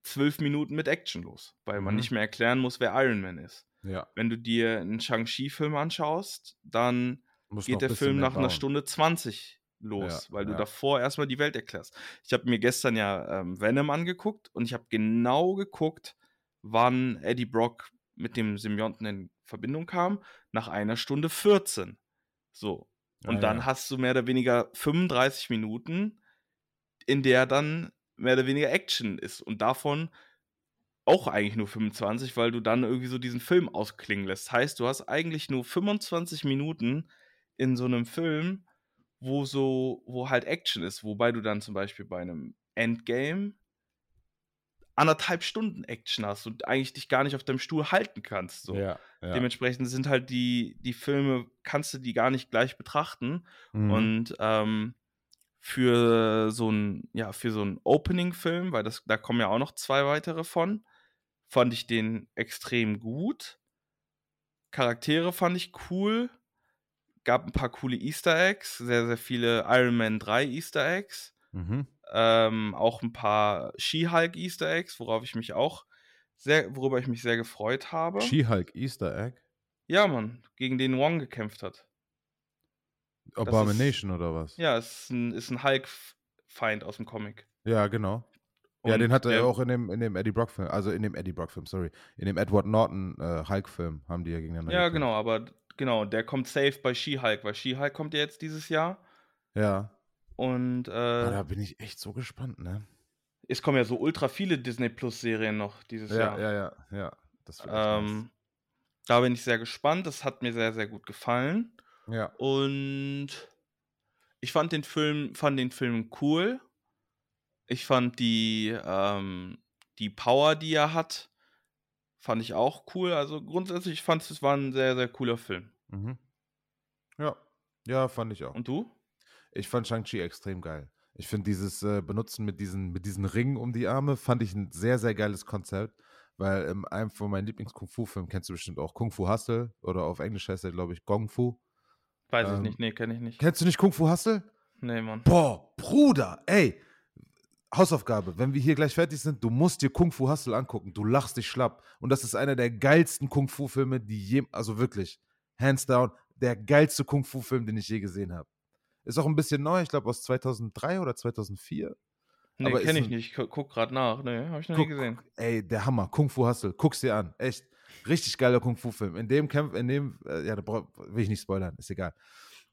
zwölf Minuten mit Action los, weil man Mhm. nicht mehr erklären muss, wer Iron Man ist. ja. Wenn du dir einen Shang-Chi-Film anschaust, dann Muss geht der Film nach einer bauen. Stunde 20 los, Ja, weil du ja. davor erstmal die Welt erklärst. Ich habe mir gestern ja ähm, Venom angeguckt und ich habe genau geguckt, wann Eddie Brock mit dem Symbionten in Verbindung kam, nach einer Stunde 14. So. Und Ah, dann ja. hast du mehr oder weniger 35 Minuten, in der dann mehr oder weniger Action ist. Und davon auch eigentlich nur 25, weil du dann irgendwie so diesen Film ausklingen lässt. Heißt, du hast eigentlich nur 25 Minuten in so einem Film, wo so, wo halt Action ist, wobei du dann zum Beispiel bei einem Endgame anderthalb Stunden Action hast und eigentlich dich gar nicht auf deinem Stuhl halten kannst. So. Ja, ja. Dementsprechend sind halt die, die Filme, kannst du die gar nicht gleich betrachten. Mhm. Und ähm, für so ein, ja, für so einen Opening-Film, weil das, da kommen ja auch noch zwei weitere von, fand ich den extrem gut. Charaktere fand ich cool. Gab ein paar coole Easter Eggs, sehr, sehr viele Iron Man 3 Easter Eggs. Mhm. Ähm, auch ein paar She-Hulk Easter Eggs, worauf ich mich auch sehr, worüber ich mich sehr gefreut habe. She-Hulk Easter Egg. ja, Mann, gegen den Wong gekämpft hat. Abomination oder was? Ja, es ist ein, ist ein Hulk-Feind aus dem Comic. Ja, genau. ja, Und den hatte er der- auch in dem, in dem Eddie Brock-Film, also in dem Eddie Brock-Film, sorry. In dem Edward Norton äh, haben die ja gegeneinander Ja, gekämpft. genau, aber genau, der kommt safe bei She-Hulk, weil She-Hulk kommt ja jetzt dieses Jahr. Ja. Und äh, da bin ich echt so gespannt, ne? es kommen ja so ultra viele Disney Plus-Serien noch dieses Ja, Jahr. ja, ja, ja. Das wird echt nice. Ähm, da bin ich sehr gespannt. Das hat mir sehr, sehr gut gefallen. Ja. Und ich fand den Film, fand den Film cool. Ich fand die, ähm, die Power, die er hat, fand ich auch cool. Also grundsätzlich ich fand es war ein sehr, sehr cooler Film. Mhm. Ja. Ja, fand ich auch. Und du? Ich fand Shang-Chi extrem geil. Ich finde dieses äh, Benutzen mit diesen, mit diesen Ringen um die Arme, fand ich ein sehr, sehr geiles Konzept. Weil in einem von meinen Lieblings-Kung-Fu-Filmen kennst du bestimmt auch Kung Fu Hustle oder auf Englisch heißt er, glaube ich, Gong Fu. Weiß ich Ähm, nicht. Nee, kenne ich nicht. Kennst du nicht Kung Fu Hustle? Nee, Mann. Boah, Bruder, ey. Hausaufgabe, wenn wir hier gleich fertig sind, du musst dir Kung Fu Hustle angucken. Du lachst dich schlapp. Und das ist einer der geilsten Kung Fu Filme, die je, also wirklich, hands down, der geilste Kung Fu Film, den ich je gesehen habe. Ist auch ein bisschen neu, ich glaube aus 2003 oder 2004. Nee, kenne ich nicht. Ich gu- guck gerade nach. Nee, habe ich noch Guck, nie gesehen. Ey, der Hammer, Kung Fu Hustle, guck's dir an, echt. Richtig geiler Kung Fu Film. In dem Kampf, in dem, äh, ja, da will ich nicht spoilern, ist egal.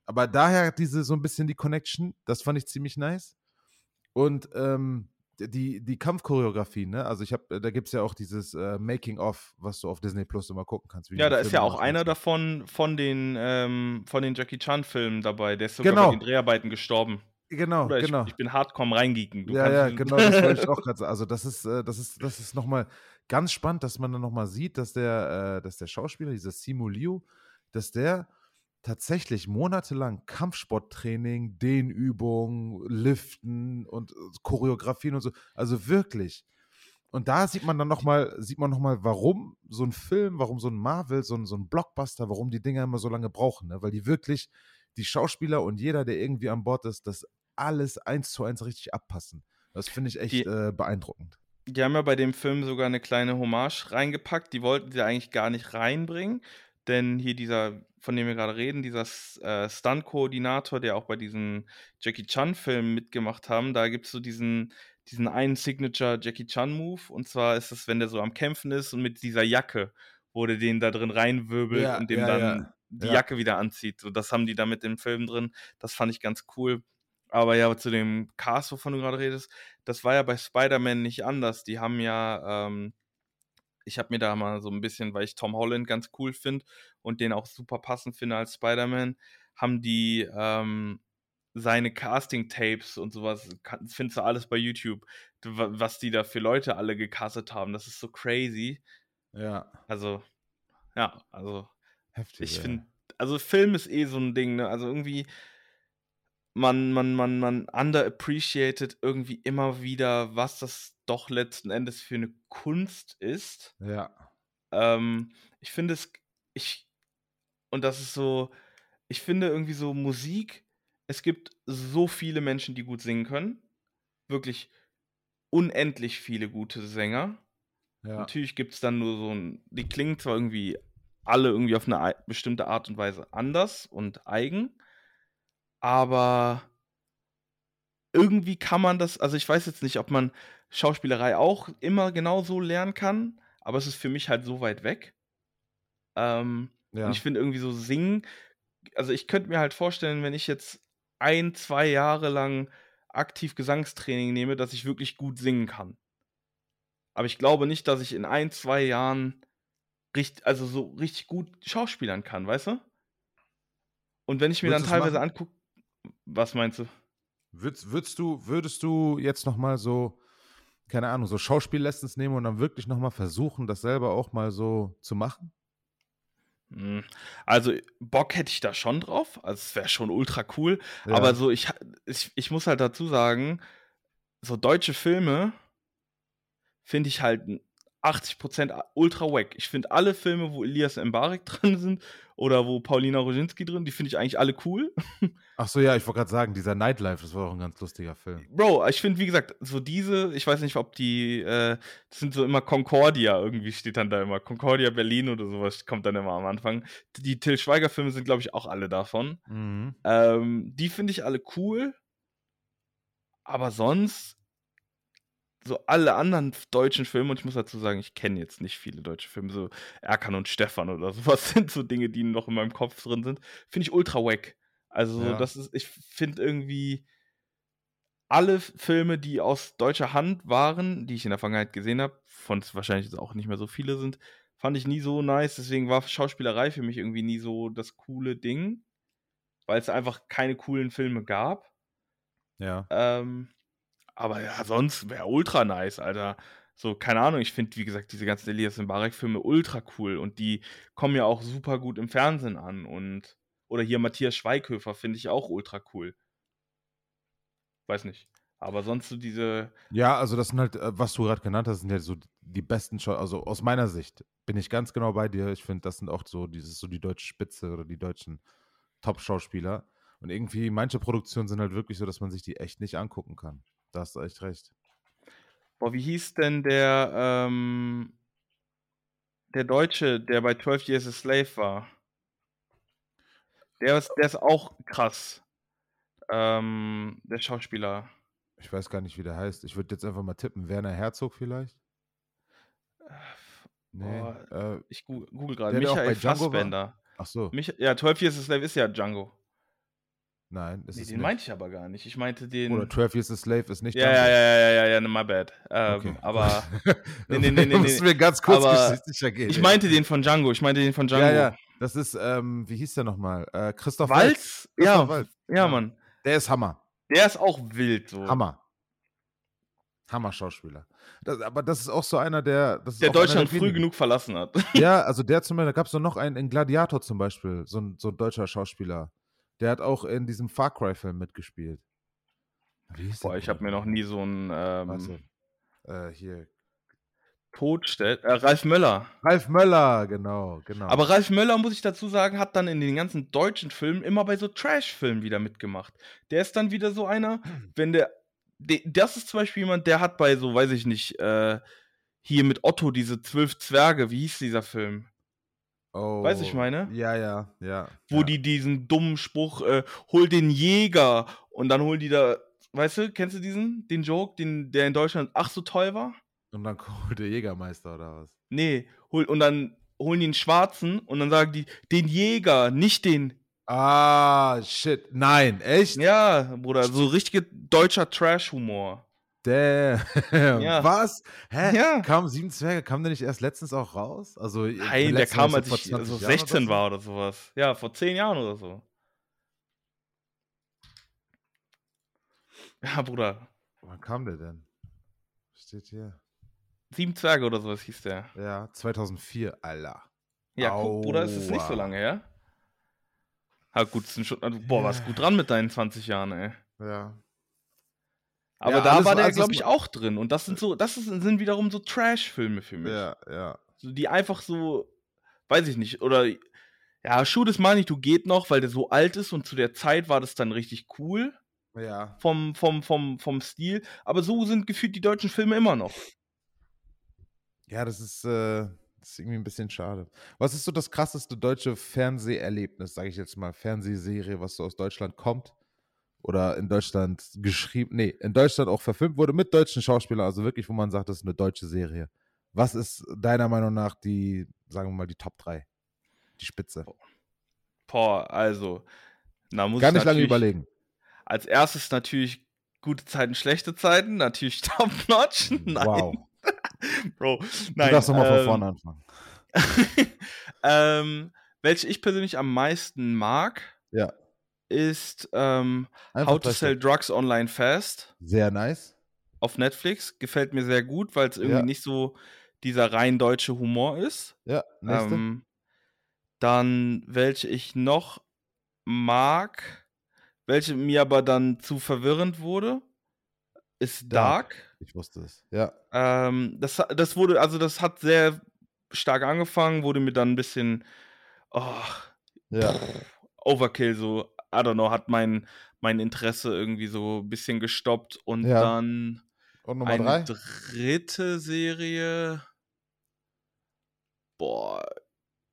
Aber daher diese so ein bisschen die Connection, das fand ich ziemlich nice. Und ähm, die, die Kampfchoreografie, ne? Also ich habe, da gibt es ja auch dieses äh, Making-of, was du auf Disney Plus immer gucken kannst. Ja, da ist ja auch einer davon von den, ähm, von den Jackie Chan-Filmen dabei. Der ist sogar Genau. bei den Dreharbeiten gestorben. Genau, Oder ich, genau. ich bin hardcore reingeeken. Ja, kannst ja, genau, das wollte ich auch gerade sagen. Also das ist, äh, das ist, das ist nochmal ganz spannend, dass man dann nochmal sieht, dass der, äh, dass der Schauspieler, dieser Simu Liu, dass der tatsächlich monatelang Kampfsporttraining, Dehnübungen, Liften und äh, Choreografien und so, also wirklich. Und da sieht man dann nochmal, sieht man noch mal, warum so ein Film, warum so ein Marvel, so ein, so ein Blockbuster, warum die Dinger immer so lange brauchen, ne? Weil die wirklich, die Schauspieler und jeder, der irgendwie an Bord ist, das alles eins zu eins richtig abpassen. Das finde ich echt Die- äh, beeindruckend. Die haben ja bei dem Film sogar eine kleine Hommage reingepackt. Die wollten sie eigentlich gar nicht reinbringen. Denn hier dieser, von dem wir gerade reden, dieser äh, Stunt-Koordinator, der auch bei diesen Jackie Chan-Filmen mitgemacht haben, da gibt es so diesen, diesen einen Signature Jackie Chan-Move. Und zwar ist es, wenn der so am Kämpfen ist und mit dieser Jacke, wo der den da drin reinwirbelt Ja, und dem ja, dann ja. die Ja. Jacke wieder anzieht. So, das haben die da mit dem Film drin. Das fand ich ganz cool. Aber ja, zu dem Cast, wovon du gerade redest, das war ja bei Spider-Man nicht anders. Die haben ja, ähm, ich habe mir da mal so ein bisschen, weil ich Tom Holland ganz cool finde und den auch super passend finde als Spider-Man, haben die ähm, seine Casting-Tapes und sowas, kann- findest du alles bei YouTube, wa- was die da für Leute alle gecastet haben. Das ist so crazy. Ja, Also, ja, also heftig. ich finde, also Film ist eh so ein Ding, ne? Also irgendwie, man, man, man, man underappreciated irgendwie immer wieder, was das doch letzten Endes für eine Kunst ist. Ja, Ähm, ich finde es, ich, und das ist so, ich finde irgendwie so Musik, es gibt so viele Menschen, die gut singen können. Wirklich unendlich viele gute Sänger. ja. Natürlich gibt es dann nur so ein, die klingen zwar irgendwie alle irgendwie auf eine ei- bestimmte Art und Weise anders und eigen, aber irgendwie kann man das, also ich weiß jetzt nicht, ob man Schauspielerei auch immer genau so lernen kann, aber es ist für mich halt so weit weg. Ähm, ja. und ich finde irgendwie so singen, also ich könnte mir halt vorstellen, wenn ich jetzt ein, zwei Jahre lang aktiv Gesangstraining nehme, dass ich wirklich gut singen kann. Aber ich glaube nicht, dass ich in ein, zwei Jahren richtig, also so richtig gut schauspielern kann, weißt du? Und wenn ich mir Würdest dann teilweise angucke, was meinst du? Würdest, würdest du, würdest du jetzt nochmal so, keine Ahnung, so Schauspiellessons nehmen und dann wirklich nochmal versuchen, das selber auch mal so zu machen? Hm, Also Bock hätte ich da schon drauf, also es wäre schon ultra cool, Ja. aber so ich, ich, ich muss halt dazu sagen, so deutsche Filme finde ich halt 80% ultra wack. Ich finde alle Filme, wo Elias Mbarek drin sind oder wo Paulina Roginski drin, die finde ich eigentlich alle cool. Ach so, ja, ich wollte gerade sagen, dieser Nightlife, das war auch ein ganz lustiger Film. Bro, ich finde, wie gesagt, so diese, ich weiß nicht, ob die, äh, das sind so immer Concordia, irgendwie steht dann da immer. Concordia Berlin oder sowas kommt dann immer am Anfang. Die Till Schweiger-Filme sind, glaube ich, auch alle davon. Mhm. Ähm, die finde ich alle cool. Aber sonst, so alle anderen deutschen Filme, und ich muss dazu sagen, ich kenne jetzt nicht viele deutsche Filme, so Erkan und Stefan oder sowas sind so Dinge, die noch in meinem Kopf drin sind. Finde ich ultra wack. Also, Ja. das ist, ich finde irgendwie alle Filme, die aus deutscher Hand waren, die ich in der Vergangenheit gesehen habe, von es wahrscheinlich jetzt auch nicht mehr so viele sind, fand ich nie so nice. Deswegen war Schauspielerei für mich irgendwie nie so das coole Ding, weil es einfach keine coolen Filme gab. Ja. Ähm, aber ja, sonst wäre ultra nice, Alter. So, keine Ahnung, ich finde, wie gesagt, diese ganzen Elias Mbarek-Filme ultra cool und die kommen ja auch super gut im Fernsehen an und oder hier Matthias Schweighöfer finde ich auch ultra cool. Weiß nicht. Aber sonst so diese, Ja, also das sind halt, äh, was du gerade genannt hast, sind ja so die besten Schau also aus meiner Sicht bin ich ganz genau bei dir. Ich finde, das sind auch so dieses so die deutsche Spitze oder die deutschen Top-Schauspieler. Und irgendwie manche Produktionen sind halt wirklich so, dass man sich die echt nicht angucken kann. Da hast du echt recht. boah, wie hieß denn der, ähm, der Deutsche, der bei 12 Years a Slave war? Der ist, der ist auch krass. Ähm, der Schauspieler. Ich weiß gar nicht, wie der heißt. Ich würde jetzt einfach mal tippen. Werner Herzog vielleicht? Nee. Boah, Äh, Ich gu- google gerade. Michael? Fassbender. ach so. Mich, ja, 12 Years a Slave ist ja Django. Nein, ist Nee, es den nicht. meinte ich aber gar nicht. Ich meinte den. Oder 12 Years a Slave ist nicht ja, ja, ja, ja, ja, ja, my bad. Ähm, Okay. Aber nee, nee, nee, nee, Musst nee. mir ganz kurz geschichtlicher gehen. ich meinte den von Django. Ich meinte den von Django. Ja, ja, das ist, ähm, wie hieß der nochmal? Äh, Christoph Waltz. Walz? Christoph Ja, Waltz. ja, Ja. Mann. Der ist Hammer. Der ist auch wild so. Hammer. Hammer-Schauspieler. Das, aber das ist auch so einer, der. Der Deutschland früh wenigen. genug verlassen hat. Ja, also der zum Beispiel, da gab es noch einen in Gladiator zum Beispiel, so ein, so ein deutscher Schauspieler. Der hat auch in diesem Far Cry-Film mitgespielt. Wie der Boah, ich habe mir noch nie so einen ähm, Warte. Äh, hier. Todstell. Äh, Ralf Möller. Ralf Möller, genau, genau. Aber Ralf Möller, muss ich dazu sagen, hat dann in den ganzen deutschen Filmen immer bei so Trash-Filmen wieder mitgemacht. Der ist dann wieder so einer, wenn der. de- Das ist zum Beispiel jemand, der hat bei so, weiß ich nicht, äh, hier mit Otto diese zwölf Zwerge, wie hieß dieser Film? Oh, weißt du, ich meine? Ja, ja, ja. Wo ja. die diesen dummen Spruch, äh, hol den Jäger und dann holen die da, weißt du, kennst du diesen, den Joke, den, der in Deutschland ach so toll war? Und dann kommt der Jägermeister oder was? Nee, hol, und dann holen die einen Schwarzen und dann sagen die, den Jäger, nicht den. Ah, shit. Nein, echt? Ja, Bruder, so richtiger deutscher Trash-Humor. Damn. Ja. Was? Hä? Ja. Kam Sieben Zwerge, kam der nicht erst letztens auch raus? Also, Nein, der kam, als ich also 16 war oder sowas. Ja, vor 10 Jahren oder so. Ja, Bruder. Wann kam der denn? Steht hier. Sieben Zwerge oder sowas hieß der. Ja, 2004, Alter. Ja, guck, Bruder, ist es nicht so lange her. Ja, gut, sind schon, also, boah, warst gut dran mit deinen 20 Jahren, ey. Ja. Aber Ja, da war der, alles, glaube ich, auch drin. Und das sind so, das sind wiederum so Trash-Filme für mich. Ja, ja. So, die einfach so, weiß ich nicht, oder ja, Schuh des Manitou geht noch, weil der so alt ist und zu der Zeit war das dann richtig cool Ja. vom, vom, vom, vom Stil. Aber so sind gefühlt die deutschen Filme immer noch. Ja, das ist, äh, das ist irgendwie ein bisschen schade. Was ist so das krasseste deutsche Fernseherlebnis, sage ich jetzt mal, Fernsehserie, was so aus Deutschland kommt? Oder in Deutschland geschrieben, nee, in Deutschland auch verfilmt wurde mit deutschen Schauspielern, also wirklich, wo man sagt, das ist eine deutsche Serie. Was ist deiner Meinung nach die, sagen wir mal, die Top 3? Die Spitze. Boah, also, da muss Gar ich nicht lange überlegen. Als erstes natürlich gute Zeiten, schlechte Zeiten, natürlich top notch. Nein. Wow. Bro, Du nein. darfst nochmal von ähm, vorne anfangen. ähm, welche ich persönlich am meisten mag, Ja. Ist ähm, How to Sell. Drugs Online Fast Sehr nice. auf Netflix. Gefällt mir sehr gut, weil es irgendwie Ja. nicht so dieser rein deutsche Humor ist. Ja, nächste. Ähm, dann, welche ich noch mag, welche mir aber dann zu verwirrend wurde, ist Dark. Dark. ich wusste es. Ja. Ähm, das, das wurde, also das hat sehr stark angefangen, wurde mir dann ein bisschen oh, Ja. Overkill, so, I don't know, hat mein, mein Interesse irgendwie so ein bisschen gestoppt und Ja. dann Und Nummer eine drei? dritte Serie. Boah,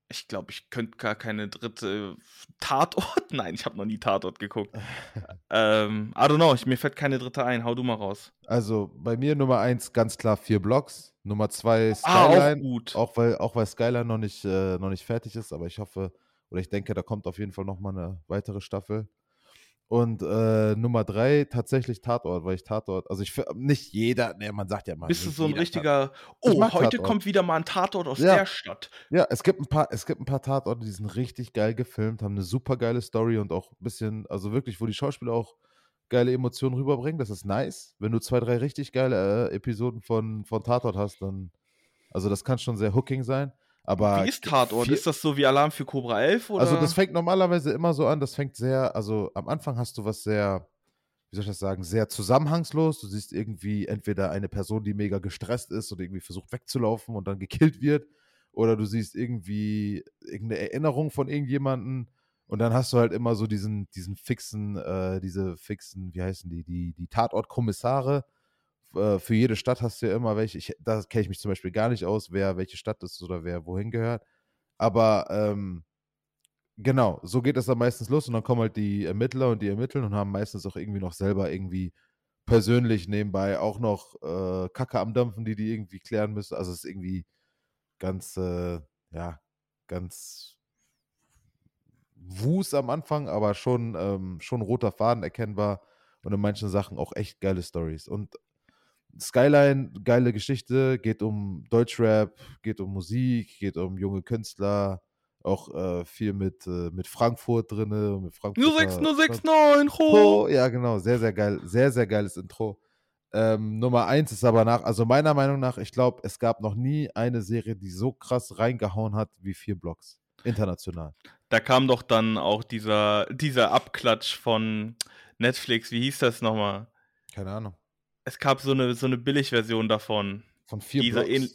ich glaube, ich könnte gar keine dritte Tatort. Nein, ich habe noch nie Tatort geguckt. ähm, I don't know, ich, mir fällt keine dritte ein. Hau du mal raus. Also bei mir Nummer eins ganz klar vier Blocks. Nummer zwei Ah, auch Skyline. gut. auch, weil, auch weil Skyline noch nicht, äh, noch nicht fertig ist, aber ich hoffe, oder ich denke, da kommt auf jeden Fall nochmal eine weitere Staffel. Und äh, Nummer drei tatsächlich Tatort, weil ich Tatort, also ich nicht jeder, ne, man sagt ja mal. Bist du so ein richtiger. Ich Oh, heute Tatort. kommt wieder mal ein Tatort aus Ja. der Stadt. Ja, es gibt ein paar, es gibt ein paar Tatorte, die sind richtig geil gefilmt, haben eine super geile Story und auch ein bisschen, also wirklich, wo die Schauspieler auch geile Emotionen rüberbringen. Das ist nice. Wenn du zwei, drei richtig geile äh, Episoden von, von Tatort hast, dann, also das kann schon sehr hooking sein. Aber Wie ist Tatort? Ist das so wie Alarm für Cobra 11? Oder? Also das fängt normalerweise immer so an, das fängt sehr, also am Anfang hast du was sehr, wie soll ich das sagen, sehr zusammenhangslos. Du siehst irgendwie entweder eine Person, die mega gestresst ist und irgendwie versucht wegzulaufen und dann gekillt wird, oder du siehst irgendwie irgendeine Erinnerung von irgendjemanden und dann hast du halt immer so diesen, diesen fixen, äh, diese fixen, wie heißen die, die, die Tatortkommissare. Äh, Für jede Stadt hast du ja immer welche. Ich, da kenne ich mich zum Beispiel gar nicht aus, wer welche Stadt ist oder wer wohin gehört. Aber ähm, genau, so geht es dann meistens los und dann kommen halt die Ermittler und die ermitteln und haben meistens auch irgendwie noch selber irgendwie persönlich nebenbei auch noch äh, Kacke am Dampfen, die die irgendwie klären müssen. Also es ist irgendwie ganz, äh, ja, ganz Wus am Anfang, aber schon, ähm, schon roter Faden erkennbar und in manchen Sachen auch echt geile Stories. Und Skyline, geile Geschichte, geht um Deutschrap, geht um Musik, geht um junge Künstler, auch äh, viel mit, äh, mit Frankfurt drin. Mit Frankfurt. 06069, ho! Ja, genau, sehr, sehr geil, sehr, sehr geiles Intro. Ähm, Nummer eins ist aber nach, also meiner Meinung nach, ich glaube, es gab noch nie eine Serie, die so krass reingehauen hat wie vier Blocks. International. Da kam doch dann auch dieser, dieser Abklatsch von Netflix, wie hieß das nochmal? Keine Ahnung. Es gab so eine, so eine Billigversion davon. Von vier die so ähn-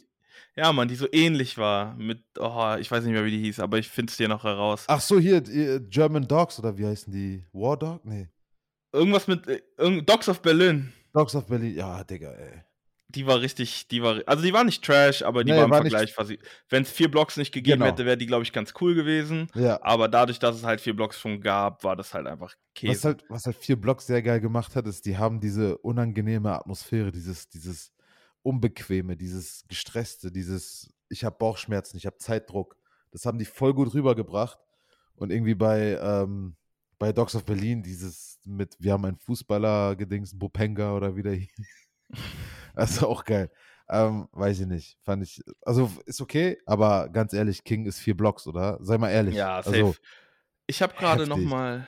ja, Mann, die so ähnlich war. Mit, oh, ich weiß nicht mehr, wie die hieß, aber ich finde es dir noch heraus. Ach so, hier, äh, German Dogs oder wie heißen die? War Dog? Nee. Irgendwas mit äh, irgend- Dogs of Berlin. Dogs of Berlin. Ja, Digga, ey. Die war richtig, die war, also die war nicht Trash, aber die Nee, war im war Vergleich quasi. Wenn es vier Blocks nicht gegeben Genau. hätte, wäre die, glaube ich, ganz cool gewesen. Ja. Aber dadurch, dass es halt vier Blocks schon gab, war das halt einfach Käse. Was halt, was halt vier Blocks sehr geil gemacht hat, ist, die haben diese unangenehme Atmosphäre, dieses, dieses Unbequeme, dieses Gestresste, dieses, ich habe Bauchschmerzen, ich habe Zeitdruck. Das haben die voll gut rübergebracht. Und irgendwie bei, ähm, bei Dogs of Berlin, dieses mit, wir haben einen Fußballer gedings, Bopenga oder wie der hieß. Das ist auch geil. Ähm, weiß ich nicht. Fand ich, also ist okay, aber ganz ehrlich, King ist vier Blocks, oder? Sei mal ehrlich. Ja, safe. Also, ich habe gerade noch heftig. mal,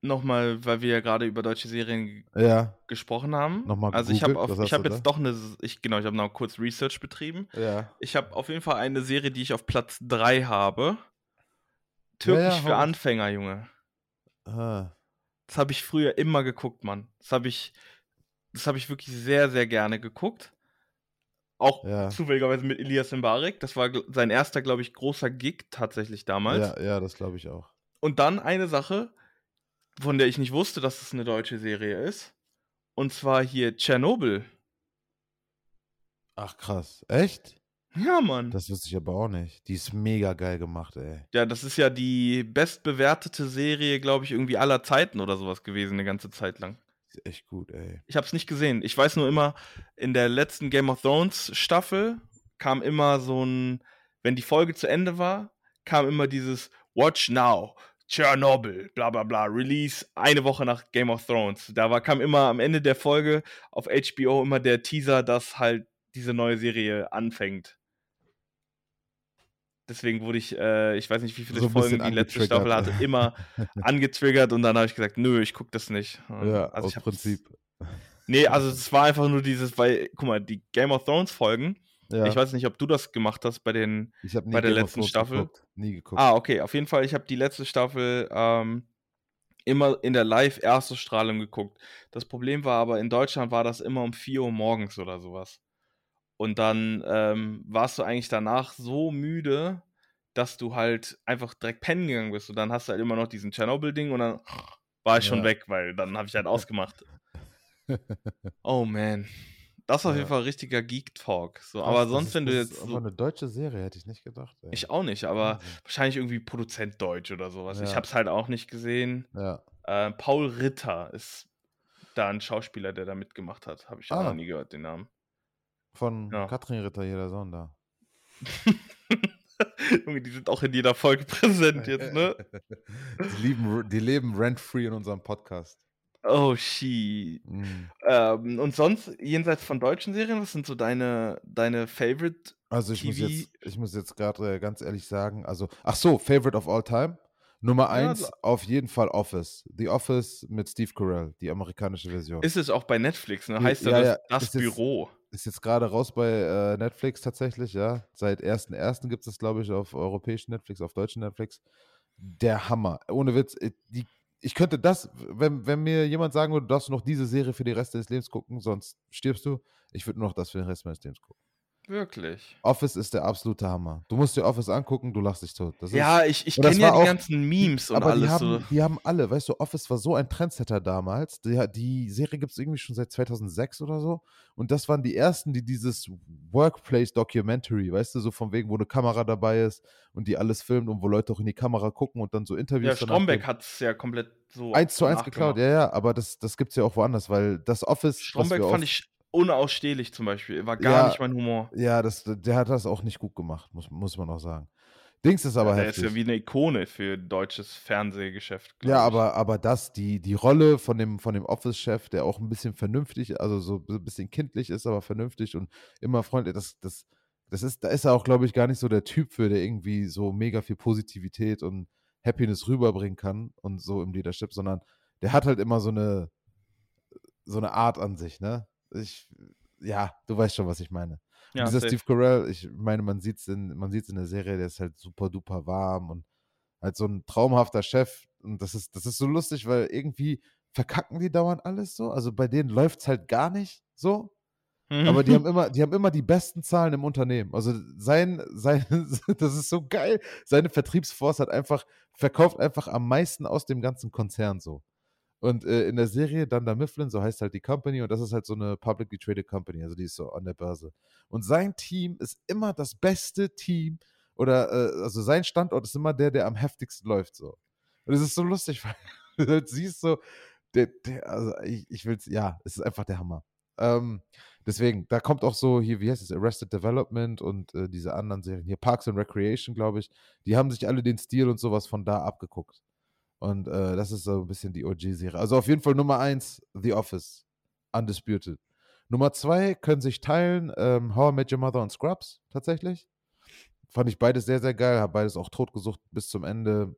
noch mal, weil wir ja gerade über deutsche Serien ja, gesprochen haben. Noch mal also ich habe ich habe jetzt da? doch eine, ich genau, ich habe noch kurz Research betrieben. ja. Ich habe auf jeden Fall eine Serie, die ich auf Platz 3 habe. Ja, Türkisch ja, für hau raus. Anfänger, Junge. Ah. Das habe ich früher immer geguckt, Mann. Das habe ich, das habe ich wirklich sehr, sehr gerne geguckt. Auch Ja. zufälligerweise mit Elias Mbarek. Das war sein erster, glaube ich, großer Gig tatsächlich damals. Ja, ja, das glaube ich auch. Und dann eine Sache, von der ich nicht wusste, dass es eine deutsche Serie ist. Und zwar hier Tschernobyl. Ach krass. Echt? Ja, Mann. Das wusste ich aber auch nicht. Die ist mega geil gemacht, ey. ja, das ist ja die bestbewertete Serie, glaube ich, irgendwie aller Zeiten oder sowas gewesen, eine ganze Zeit lang. Ist echt gut, ey. Ich habe es nicht gesehen. Ich weiß nur immer, in der letzten Game of Thrones Staffel kam immer so ein, wenn die Folge zu Ende war, kam immer dieses Watch Now, Chernobyl, bla bla bla, Release eine Woche nach Game of Thrones. Da war, kam immer am Ende der Folge auf HBO immer der Teaser, dass halt diese neue Serie anfängt. Deswegen wurde ich, äh, ich weiß nicht, wie viele So Folgen die letzte. Staffel hatte, immer angetriggert und dann habe ich gesagt, nö, ich gucke das nicht. Ja, also aus Prinzip. Nee, also es war einfach nur dieses, weil, guck mal, die Game of Thrones Folgen, Ja. ich weiß nicht, ob du das gemacht hast bei den. Ich habe nie bei der Game letzten Staffel. Geguckt. Nie geguckt. Ah, okay, auf jeden Fall, ich habe die letzte Staffel ähm, immer in der Live-Erstausstrahlung geguckt. Das Problem war aber, in Deutschland war das immer um 4 Uhr morgens oder sowas. Und dann ähm, warst du eigentlich danach so müde, dass du halt einfach direkt pennen gegangen bist. Und dann hast du halt immer noch diesen Tschernobyl-Ding und dann war ich schon Ja. weg, weil dann habe ich halt ausgemacht. Oh man. Das auf Ja. jeden Fall richtiger Geek-Talk. So, aber das sonst, ist, wenn du das jetzt. Ist aber So, eine deutsche Serie hätte ich nicht gedacht. Ey. ich auch nicht, aber Wahnsinn. wahrscheinlich irgendwie Produzent Deutsch oder sowas. Ich Ja. habe es halt auch nicht gesehen. Ja. Äh, Paul Ritter ist da ein Schauspieler, der da mitgemacht hat. Habe ich auch Ah. noch nie gehört, den Namen. Von Ja. Katrin Ritter, hier der Sohn da. Junge, die sind auch in jeder Folge präsent jetzt, ne? die, lieben, die leben rent-free in unserem Podcast. Oh, shit. Mhm. Ähm, und sonst, jenseits von deutschen Serien, was sind so deine, deine Favorite? Also ich muss TV jetzt, ich muss jetzt gerade äh, ganz ehrlich sagen, also, ach so, Favorite of all time. Nummer Ja, eins, klar. auf jeden Fall Office. The Office mit Steve Carell, die amerikanische Version. Ist es auch bei Netflix, ne? Ja, Heißt ja, ja, das, ja, das jetzt- Büro. Ist jetzt gerade raus bei äh, Netflix tatsächlich, ja. Seit 1.1. gibt es das, glaube ich, auf europäischen Netflix, auf deutschen Netflix. Der Hammer. Ohne Witz, äh, die, ich könnte das, wenn, wenn mir jemand sagen würde, du darfst noch diese Serie für den Rest deines Lebens gucken, sonst stirbst du, ich würde nur noch das für den Rest meines Lebens gucken. Wirklich. Office ist der absolute Hammer. Du musst dir Office angucken, du lachst dich tot. Das ist, Ja, ich, ich das kenne ja die auch- ganzen Memes und aber alles die haben, so. die haben alle, weißt du, Office war so ein Trendsetter damals. Die, die Serie gibt es irgendwie schon seit 2006 oder so. Und das waren die ersten, die dieses Workplace Documentary, weißt du, so von wegen, wo eine Kamera dabei ist und die alles filmt und wo Leute auch in die Kamera gucken und dann so Ja, Interviews danach Stromberg hat es ja komplett so. Eins zu eins geklaut, ja, ja, aber das, das gibt es ja auch woanders, weil das Office. Stromberg fand ich unausstehlich zum Beispiel. War gar Ja, nicht mein Humor. Ja, das, der hat das auch nicht gut gemacht, muss, muss man auch sagen. Dings ist aber ja, der heftig. ist ja wie eine Ikone für deutsches Fernsehgeschäft. Ja, ich. aber, aber das, die, die Rolle von dem, von dem Office-Chef, der auch ein bisschen vernünftig, also so ein bisschen kindlich ist, aber vernünftig und immer freundlich, das, das, das ist, da ist er auch, glaube ich, gar nicht so der Typ für, der irgendwie so mega viel Positivität und Happiness rüberbringen kann und so im Leadership, sondern der hat halt immer so eine, so eine Art an sich, ne? Ich, ja, du weißt schon, was ich meine. ja, dieser safe. Steve Carell, ich meine, man sieht es in, man sieht's in der Serie, der ist halt super duper warm und halt so ein traumhafter Chef. Und das ist, das ist so lustig, weil irgendwie verkacken die dauernd alles so. Also bei denen läuft es halt gar nicht so. Aber die haben immer, die haben immer die besten Zahlen im Unternehmen. Also sein, sein, das ist so geil. Seine Vertriebsforce hat einfach, verkauft einfach am meisten aus dem ganzen Konzern so. Und äh, in der Serie Dunder Mifflin, so heißt halt die Company, und das ist halt so eine publicly traded Company, also die ist so an der Börse. Und sein Team ist immer das beste Team, oder äh, also sein Standort ist immer der, der am heftigsten läuft so. Und es ist so lustig, weil du siehst so, der, der, also ich, ich will's, ja, es ist einfach der Hammer. Ähm, deswegen, da kommt auch so hier, wie heißt es, Arrested Development und äh, diese anderen Serien, hier Parks and Recreation, glaube ich, die haben sich alle den Stil und sowas von da abgeguckt. Und äh, das ist so ein bisschen die OG-Serie. Also auf jeden Fall Nummer eins, The Office. Undisputed. Nummer zwei können sich teilen, ähm, How I Met Your Mother und Scrubs, tatsächlich. Fand ich beides sehr, sehr geil, habe beides auch totgesucht bis zum Ende.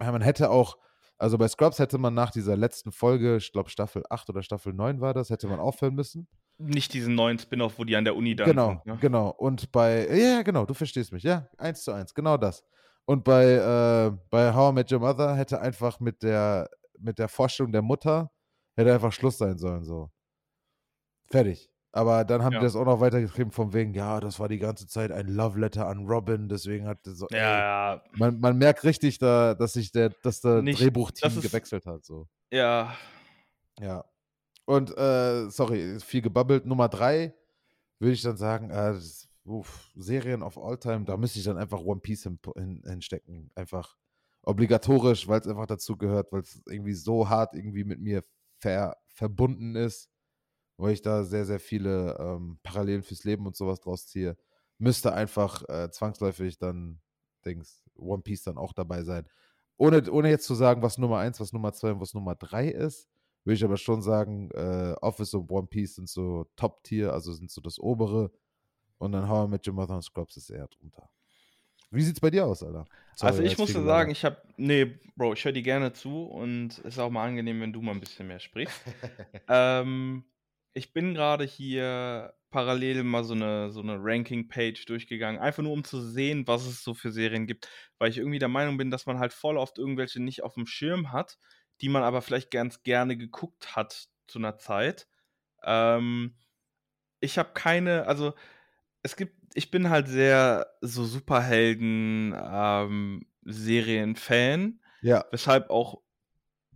Ja, man hätte auch, also bei Scrubs hätte man nach dieser letzten Folge, ich glaube Staffel 8 oder Staffel 9 war das, hätte man aufhören müssen. Nicht diesen neuen Spin-off, wo die an der Uni dann Genau, sind, ne? genau. Und bei, ja, ja, genau, du verstehst mich, ja, eins zu eins, genau das. Und bei, äh, bei How I Met Your Mother hätte einfach mit der, mit der Vorstellung der Mutter, hätte einfach Schluss sein sollen, so. Fertig. Aber dann haben Ja. die das auch noch weitergetrieben, von wegen, ja, das war die ganze Zeit ein Love Letter an Robin, deswegen hat so, ey, Ja, ja, man, man merkt richtig, da, dass sich der, dass der Nicht- Drehbuchteam das gewechselt hat, so. ja. Ja. Und, äh, sorry, viel gebabbelt. Nummer drei würde ich dann sagen, äh, das, uff, Serien of All Time, da müsste ich dann einfach One Piece hin, hin, hinstecken. Einfach obligatorisch, weil es einfach dazu gehört, weil es irgendwie so hart irgendwie mit mir ver, verbunden ist, weil ich da sehr, sehr viele ähm, Parallelen fürs Leben und sowas draus ziehe. Müsste einfach äh, zwangsläufig dann, Dings, One Piece dann auch dabei sein. Ohne, ohne jetzt zu sagen, was Nummer eins, was Nummer zwei und was Nummer drei ist, würde ich aber schon sagen, äh, Office und One Piece sind so Top-Tier, also sind so das obere. Und dann How I Met Your Mother und Scrubs ist eher drunter. Wie sieht's bei dir aus, Alter? Sorry, also ich musste sagen, ich habe, nee, Bro, ich höre dir gerne zu und es ist auch mal angenehm, wenn du mal ein bisschen mehr sprichst. ähm, ich bin gerade hier parallel mal so eine, so eine Ranking-Page durchgegangen, einfach nur um zu sehen, was es so für Serien gibt, weil ich irgendwie der Meinung bin, dass man halt voll oft irgendwelche nicht auf dem Schirm hat, die man aber vielleicht ganz gerne geguckt hat zu einer Zeit. Ähm, ich habe keine, also es gibt, ich bin halt sehr so Superhelden ähm, ja, weshalb auch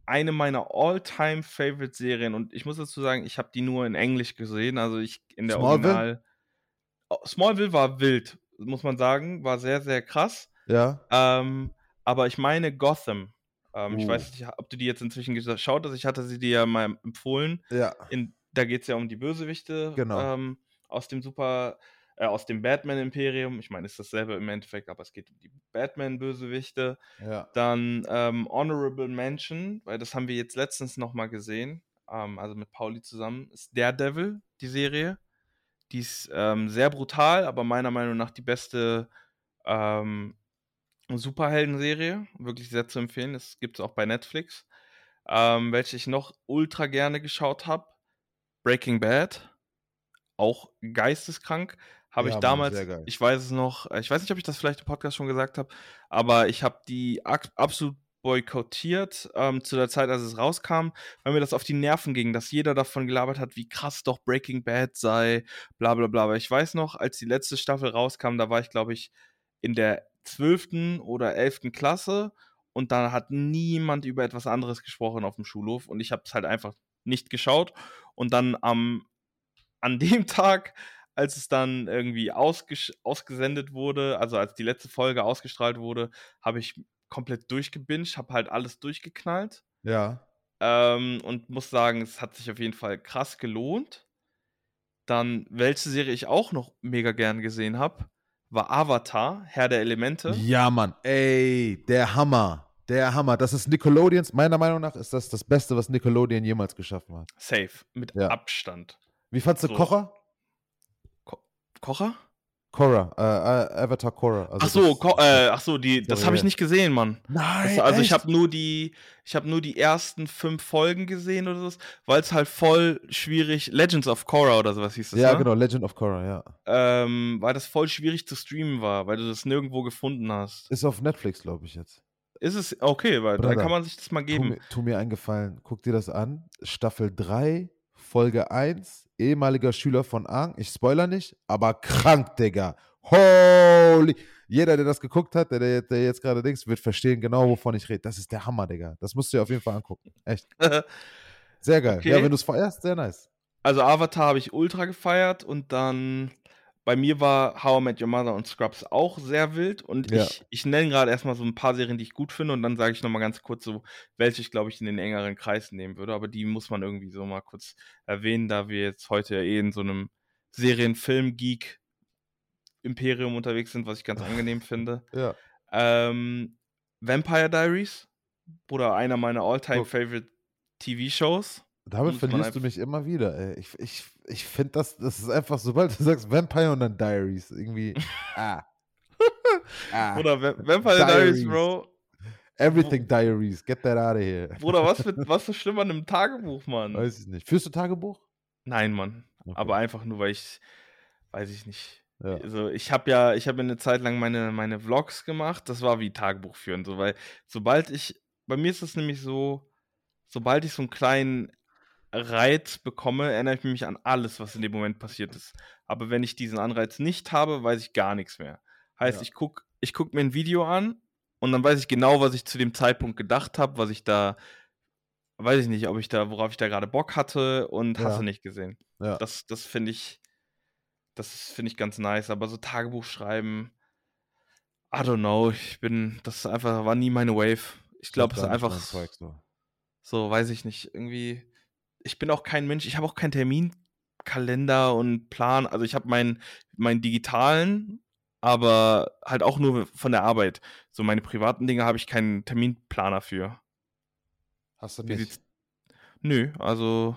eine meiner all-time favorite Serien und ich muss dazu sagen, ich habe die nur in Englisch gesehen, also ich in der Smallville? Original Oh, Smallville war wild, muss man sagen, war sehr sehr krass. ja. Ähm, aber ich meine Gotham. Ähm, Ich Uh. weiß nicht, ob du die jetzt inzwischen geschaut hast. Ich hatte sie dir ja mal empfohlen. Ja, In, da geht es ja um die Bösewichte Genau. ähm, aus dem Super, äh, aus dem Batman-Imperium. Ich meine, ist dasselbe im Endeffekt, aber es geht um die Batman-Bösewichte. ja. Dann ähm, Honorable Mention, weil das haben wir jetzt letztens nochmal gesehen, ähm, also mit Pauli zusammen, ist Daredevil, die Serie. Die ist ähm, sehr brutal, aber meiner Meinung nach die beste ähm, Superhelden-Serie. Wirklich sehr zu empfehlen. Das gibt es auch bei Netflix. Ähm, welche ich noch ultra gerne geschaut habe. Breaking Bad. Auch geisteskrank. Habe Ja, ich damals, ich weiß es noch, äh, ich weiß nicht, ob ich das vielleicht im Podcast schon gesagt habe, aber ich habe die absolut boykottiert ähm, zu der Zeit, als es rauskam, weil mir das auf die Nerven ging, dass jeder davon gelabert hat, wie krass doch Breaking Bad sei, bla bla bla. Aber ich weiß noch, als die letzte Staffel rauskam, da war ich, glaube ich, in der 12. oder 11. Klasse und da hat niemand über etwas anderes gesprochen auf dem Schulhof und ich habe es halt einfach nicht geschaut und dann am an dem Tag, als es dann irgendwie ausges ausgesendet wurde, also als die letzte Folge ausgestrahlt wurde, habe ich komplett durchgebinged, habe halt alles durchgeknallt Ja. ähm, und muss sagen, es hat sich auf jeden Fall krass gelohnt. Dann, welche Serie ich auch noch mega gern gesehen habe, war Avatar, Herr der Elemente. Ja, Mann. Ey, der Hammer. Der Hammer. Das ist Nickelodeons, meiner Meinung nach ist das das Beste, was Nickelodeon jemals geschaffen hat. Safe, mit Ja. Abstand. Wie fandst du So. Kocher? Kocher? Korra, äh, äh, Avatar Korra. Also ach so, das- äh, ach so, die, das habe ich nicht gesehen, Mann. Nein, Das, also ich echt? habe nur die, ich habe nur die ersten fünf Folgen gesehen oder so, weil es halt voll schwierig, Legends of Korra oder sowas hieß das, Ja, ne? genau, Legend of Korra, ja. Ähm, weil das voll schwierig zu streamen war, weil du das nirgendwo gefunden hast. Ist auf Netflix, glaube ich jetzt. Ist es okay, weil Bruder, kann man sich das mal Tu geben. mir, tu mir einen Gefallen, guck dir das an. Staffel 3, Folge 1, ehemaliger Schüler von Aang. Ich spoiler nicht, aber krank, Digga. Holy. Jeder, der das geguckt hat, der, der, jetzt gerade denkst, wird verstehen genau, wovon ich rede. Das ist der Hammer, Digga. Das musst du dir auf jeden Fall angucken. Echt. Sehr geil. Okay. Ja, wenn du es feierst, sehr nice. Also Avatar habe ich ultra gefeiert und dann bei mir war How I Met Your Mother und Scrubs auch sehr wild und Ja. ich, ich nenne gerade erstmal so ein paar Serien, die ich gut finde und dann sage ich nochmal ganz kurz so, welche ich glaube ich in den engeren Kreis nehmen würde, aber die muss man irgendwie so mal kurz erwähnen, da wir jetzt heute ja eh in so einem Serienfilm-Geek Imperium unterwegs sind, was ich ganz angenehm finde. Ja. Ähm, Vampire Diaries, Bruder, einer meiner all-time Guck. favorite TV-Shows. Damit verlierst du mich immer wieder, ey. Ich, ich, ich finde das, das ist einfach, sobald du sagst Vampire und dann Diaries, irgendwie, ah. ah. Oder Va- Vampire Diaries, Diaries. Bro. Everything Diaries, get that out of here. Bruder, was, für, was so schlimm an einem Tagebuch, Mann? Weiß ich nicht. Führst du Tagebuch? Nein, Mann. Okay. Aber einfach nur, weil ich, weiß ich nicht. Ja. Also ich habe ja, ich habe eine Zeit lang meine, meine Vlogs gemacht. Das war wie Tagebuch führen, so weil sobald ich, bei mir ist es nämlich so, sobald ich so einen kleinen Reiz bekomme, erinnere ich mich an alles, was in dem Moment passiert ist. Aber wenn ich diesen Anreiz nicht habe, weiß ich gar nichts mehr. Heißt, Ja. ich gucke ich guck mir ein Video an und dann weiß ich genau, was ich zu dem Zeitpunkt gedacht habe, was ich da, weiß ich nicht, ob ich da, worauf ich da gerade Bock hatte und Ja. hast du nicht gesehen. Ja. Das, das finde ich, das finde ich ganz nice. Aber so Tagebuch schreiben, I don't know. Ich bin, das ist einfach, war nie meine Wave. Ich glaube, es ist einfach so, weiß ich nicht, irgendwie. Ich bin auch kein Mensch, ich habe auch keinen Terminkalender und Plan. Also ich habe meinen, meinen digitalen, aber halt auch nur von der Arbeit. So meine privaten Dinge habe ich keinen Terminplaner für. Hast du nicht? Nö, also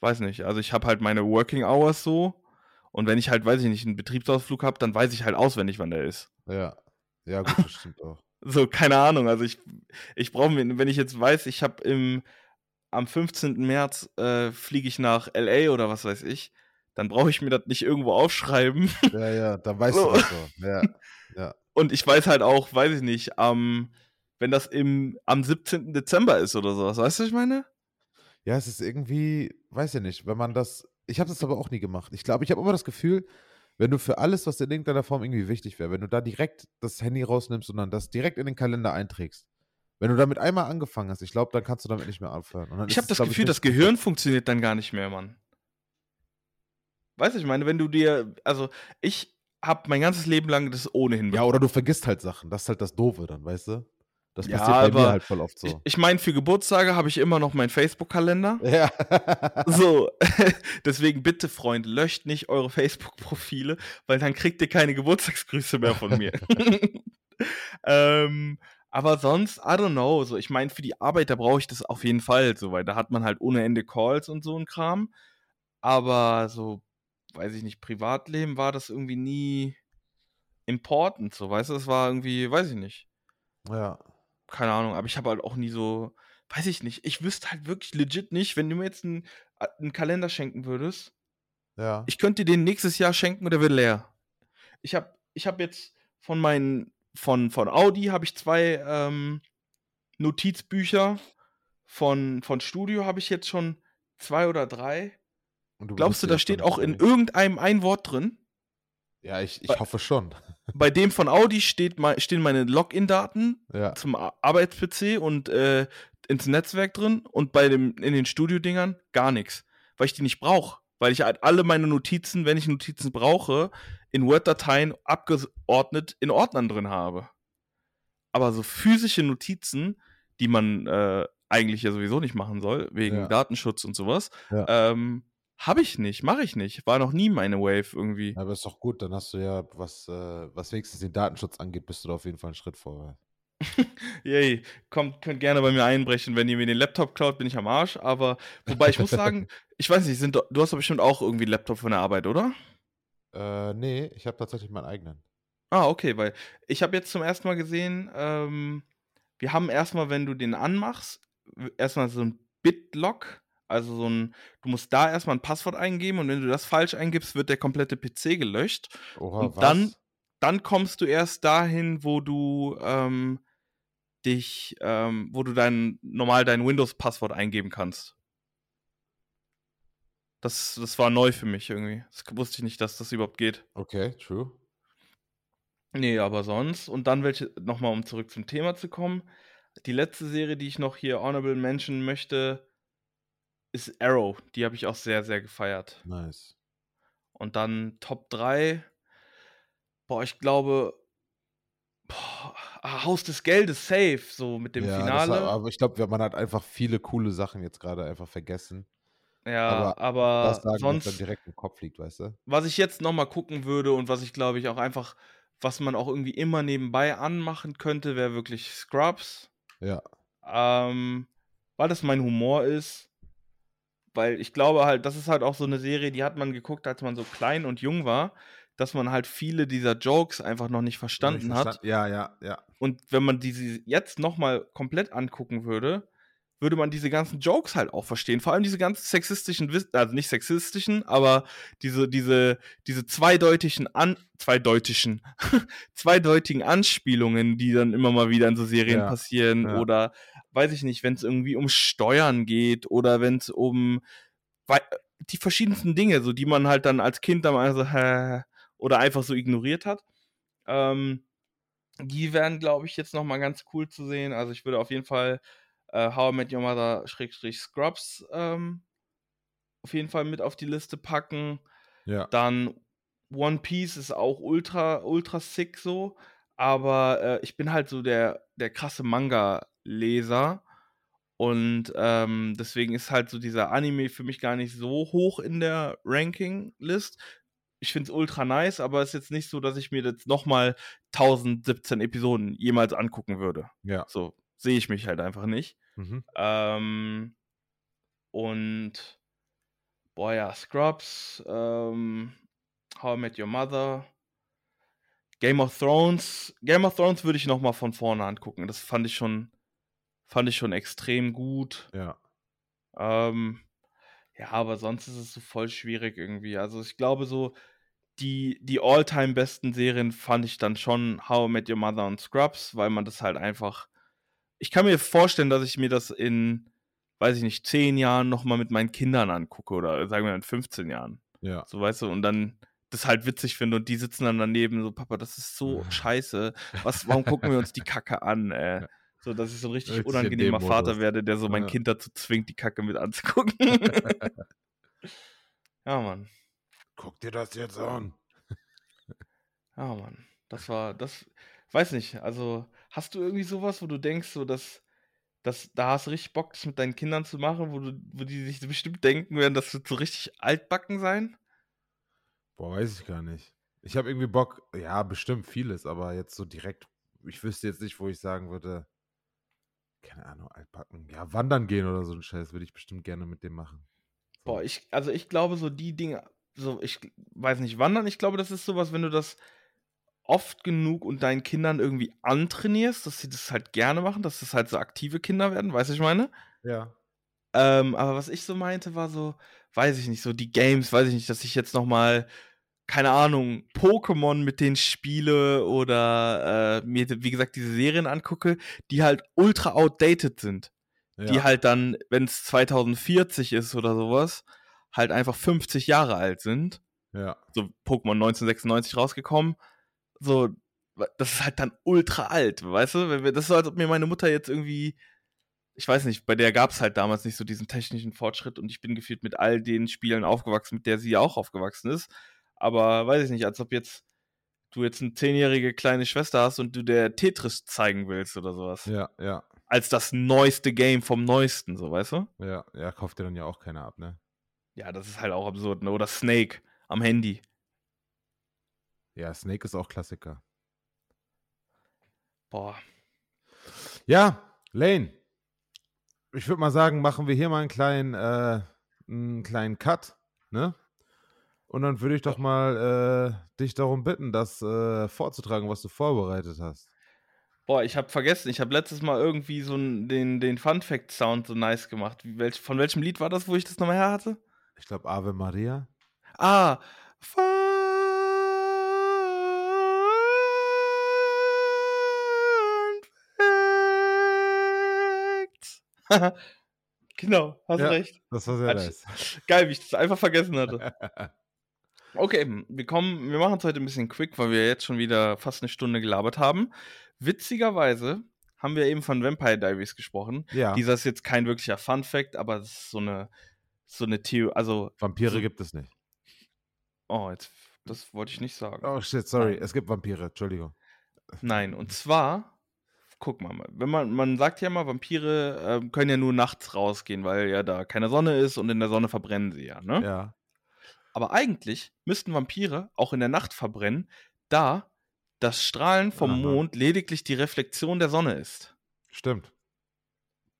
weiß nicht. Also ich habe halt meine Working Hours so und wenn ich halt, weiß ich nicht, einen Betriebsausflug habe, dann weiß ich halt auswendig, wann der ist. Ja. Ja, gut, das stimmt auch. So, keine Ahnung. Also ich, ich brauche mir, wenn ich jetzt weiß, ich habe im am 15. März äh, fliege ich nach LA oder was weiß ich, dann brauche ich mir das nicht irgendwo aufschreiben. Ja, ja, da weißt So. du das so. Ja. Und ich weiß halt auch, weiß ich nicht, am, wenn das im, am 17. Dezember ist oder sowas. Weißt du, was ich meine? Ja, es ist irgendwie, weiß ja nicht, wenn man das, ich habe das aber auch nie gemacht. Ich glaube, ich habe immer das Gefühl, wenn du für alles, was in irgendeiner Form irgendwie wichtig wäre, wenn du da direkt das Handy rausnimmst und dann das direkt in den Kalender einträgst, wenn du damit einmal angefangen hast, ich glaube, dann kannst du damit nicht mehr aufhören. Ich habe das Gefühl, das Gehirn funktioniert dann gar nicht mehr, Mann. Weißt du, ich meine, wenn du dir, also ich habe mein ganzes Leben lang das ohnehin Ja, oder du vergisst halt Sachen. Das ist halt das Doofe dann, weißt du? Das Ja, passiert bei aber mir halt voll oft Ich, so. ich meine, für Geburtstage habe ich immer noch meinen Facebook-Kalender. ja. So, deswegen bitte, Freunde, löscht nicht eure Facebook-Profile, weil dann kriegt ihr keine Geburtstagsgrüße mehr von mir. ähm, aber sonst, I don't know. So, ich meine, für die Arbeit, da brauche ich das auf jeden Fall, so, weil da hat man halt ohne Ende Calls und so ein Kram. Aber so, weiß ich nicht, Privatleben war das irgendwie nie important, so, weißt du, das war irgendwie, weiß ich nicht ja. keine Ahnung, aber ich habe halt auch nie so, weiß ich nicht, ich wüsste halt wirklich legit nicht, wenn du mir jetzt einen, äh, einen Kalender schenken würdest, Ja. ich könnte dir den nächstes Jahr schenken und der wird leer. Ich habe ich hab jetzt von meinen, von, von Audi habe ich zwei ähm, Notizbücher, von, von Studio habe ich jetzt schon zwei oder drei. Und du Glaubst du, da steht auch in irgendeinem ein Wort drin? Ja, ich, ich hoffe schon. Bei dem von Audi steht, stehen meine Login-Daten Ja. zum Arbeits-PC und äh, ins Netzwerk drin und bei dem in den Studio-Dingern gar nichts, weil ich die nicht brauche, weil ich halt alle meine Notizen, wenn ich Notizen brauche, in Word-Dateien abgeordnet in Ordnern drin habe. Aber so physische Notizen, die man äh, eigentlich ja sowieso nicht machen soll, wegen Ja. Datenschutz und sowas, Ja. ähm, Habe ich nicht, mache ich nicht. War noch nie meine Wave irgendwie. Aber ist doch gut, dann hast du ja, was, äh, was wenigstens den Datenschutz angeht, bist du da auf jeden Fall einen Schritt vorwärts. Yay, kommt, könnt gerne bei mir einbrechen. Wenn ihr mir den Laptop klaut, bin ich am Arsch. Aber wobei ich muss sagen, ich weiß nicht, sind, du hast doch bestimmt auch irgendwie einen Laptop von der Arbeit, oder? Äh, nee, ich habe tatsächlich meinen eigenen. Ah, okay, weil ich habe jetzt zum ersten Mal gesehen, ähm, wir haben erstmal, wenn du den anmachst, erstmal so ein Bitlock, also so ein, du musst da erstmal ein Passwort eingeben und wenn du das falsch eingibst, wird der komplette PC gelöscht. Oha, und was? dann, dann kommst du erst dahin, wo du ähm, dich, ähm, wo du dein normal dein Windows-Passwort eingeben kannst. Das, das war neu für mich irgendwie. Das wusste ich nicht, dass das überhaupt geht. Okay, true. Nee, aber sonst. Und dann welche, nochmal um zurück zum Thema zu kommen. Die letzte Serie, die ich noch hier honorable mention möchte, ist Arrow. Die habe ich auch sehr, sehr gefeiert. Nice. Und dann Top 3. Boah, ich glaube. Boah, ah, Haus des Geldes, safe, so mit dem ja, Finale. aber ich glaube, man hat einfach viele coole Sachen jetzt gerade einfach vergessen. ja, aber aber, das sagen, was dann sonst, direkt im Kopf liegt, weißt du? was ich jetzt nochmal gucken würde und was ich glaube ich auch einfach, was man auch irgendwie immer nebenbei anmachen könnte, wäre wirklich Scrubs. Ja. Ähm, weil das mein Humor ist. Weil ich glaube halt, das ist halt auch so eine Serie, die hat man geguckt, als man so klein und jung war, dass man halt viele dieser Jokes einfach noch nicht verstanden Nicht hat. Ja, ja, ja. Und wenn man diese jetzt nochmal komplett angucken würde, würde man diese ganzen Jokes halt auch verstehen. Vor allem diese ganzen sexistischen, also nicht sexistischen, aber diese, diese, diese zweideutigen an, zweideutigen, zweideutigen Anspielungen, die dann immer mal wieder in so Serien Ja, passieren. ja. Oder weiß ich nicht, wenn es irgendwie um Steuern geht oder wenn es um die verschiedensten Dinge, so die man halt dann als Kind dann mal so, hä, oder einfach so ignoriert hat. Ähm, die wären, glaube ich, jetzt nochmal ganz cool zu sehen. Also ich würde auf jeden Fall äh, How I Met Your Mother Schrägstrich Scrubs ähm, auf jeden Fall mit auf die Liste packen. Ja. Dann One Piece ist auch ultra, ultra sick so. Aber äh, ich bin halt so der, der krasse Manga-Leser. Und ähm, deswegen ist halt so dieser Anime für mich gar nicht so hoch in der Ranking-List. Ich finde es ultra nice, aber es ist jetzt nicht so, dass ich mir jetzt nochmal 1017 Episoden jemals angucken würde. Ja. So sehe ich mich halt einfach nicht. Mhm. Ähm, und boah ja, Scrubs, ähm, How I Met Your Mother, Game of Thrones. Game of Thrones würde ich noch mal von vorne angucken. Das fand ich schon, fand ich schon extrem gut. Ja. Ähm, ja, aber sonst ist es so voll schwierig irgendwie. Also ich glaube so, die, die all-time besten Serien fand ich dann schon How I Met Your Mother und Scrubs, weil man das halt einfach. Ich kann mir vorstellen, dass ich mir das in, weiß ich nicht, zehn Jahren nochmal mit meinen Kindern angucke oder sagen wir in 15 Jahren. Ja. So weißt du, und dann das halt witzig finde und die sitzen dann daneben so, Papa, das ist so scheiße. Was, warum gucken wir uns die Kacke an, äh? So, dass ich so ein richtig, Richtig unangenehmer Vater werde, der so mein Ja. Kind dazu zwingt, die Kacke mit anzugucken. ja, Mann. Guck dir das jetzt an. Ja, Mann. Das war, das, weiß nicht, also, hast du irgendwie sowas, wo du denkst, so, dass, dass da hast du richtig Bock, das mit deinen Kindern zu machen, wo, du, wo die sich bestimmt denken werden, das wird so richtig altbacken sein? Boah, weiß ich gar nicht. Ich habe irgendwie Bock, ja, bestimmt vieles, aber jetzt so direkt, ich wüsste jetzt nicht, wo ich sagen würde, keine Ahnung, altbacken. Ja, wandern gehen oder so ein Scheiß würde ich bestimmt gerne mit dem machen. So. Boah, ich, also ich glaube, so die Dinge, so, ich weiß nicht, wandern, ich glaube, das ist sowas, wenn du das oft genug und deinen Kindern irgendwie antrainierst, dass sie das halt gerne machen, dass das halt so aktive Kinder werden, weißt du, ich meine? Ja. Ähm, aber was ich so meinte, war so, weiß ich nicht, so die Games, weiß ich nicht, dass ich jetzt noch mal, keine Ahnung, Pokémon mit denen spiele oder äh, mir, wie gesagt, diese Serien angucke, die halt ultra outdated sind. ja. Die halt dann, wenn es 2040 ist oder sowas, halt einfach 50 Jahre alt sind. Ja. So Pokémon 1996 rausgekommen. So, das ist halt dann ultra alt, weißt du? Das ist so, als ob mir meine Mutter jetzt irgendwie, ich weiß nicht, bei der gab es halt damals nicht so diesen technischen Fortschritt und ich bin gefühlt mit all den Spielen aufgewachsen, mit der sie auch aufgewachsen ist. Aber weiß ich nicht, als ob jetzt du jetzt eine zehnjährige kleine Schwester hast und du der Tetris zeigen willst oder sowas. Ja, ja, Als das neueste Game vom neuesten, so weißt du? ja, ja, kauft dir dann ja auch keiner ab, ne? Ja, das ist halt auch absurd, ne? Oder Snake am Handy. Ja, Snake ist auch Klassiker. Boah. Ja, Lane. Ich würde mal sagen, machen wir hier mal einen kleinen, äh, einen kleinen Cut, ne? Und dann würde ich doch mal äh, dich darum bitten, das äh, vorzutragen, was du vorbereitet hast. Boah, ich habe vergessen, ich habe letztes Mal irgendwie so den, den Fun Fact Sound so nice gemacht. Wie, welch, von welchem Lied war das, wo ich das nochmal her hatte? Ich glaube, Ave Maria. Ah, Fun genau, hast Ja. recht. Das war sehr Hat- nice. Geil, wie ich das einfach vergessen hatte. Okay, wir kommen, wir machen es heute ein bisschen quick, weil wir jetzt schon wieder fast eine Stunde gelabert haben. Witzigerweise haben wir eben von Vampire Diaries gesprochen. ja, Dieser ist jetzt kein wirklicher Fun Fact, aber es ist so eine, so eine Theorie, also, Vampire so- gibt es nicht. oh, jetzt, das wollte ich nicht sagen. Oh shit, sorry. Nein. Es gibt Vampire, Entschuldigung. Nein, und zwar, guck mal, wenn man, man sagt ja mal, Vampire ähm, können ja nur nachts rausgehen, weil ja da keine Sonne ist und in der Sonne verbrennen sie ja, ne? Ja. Aber eigentlich müssten Vampire auch in der Nacht verbrennen, da das Strahlen vom Aha. Mond lediglich die Reflexion der Sonne ist. Stimmt.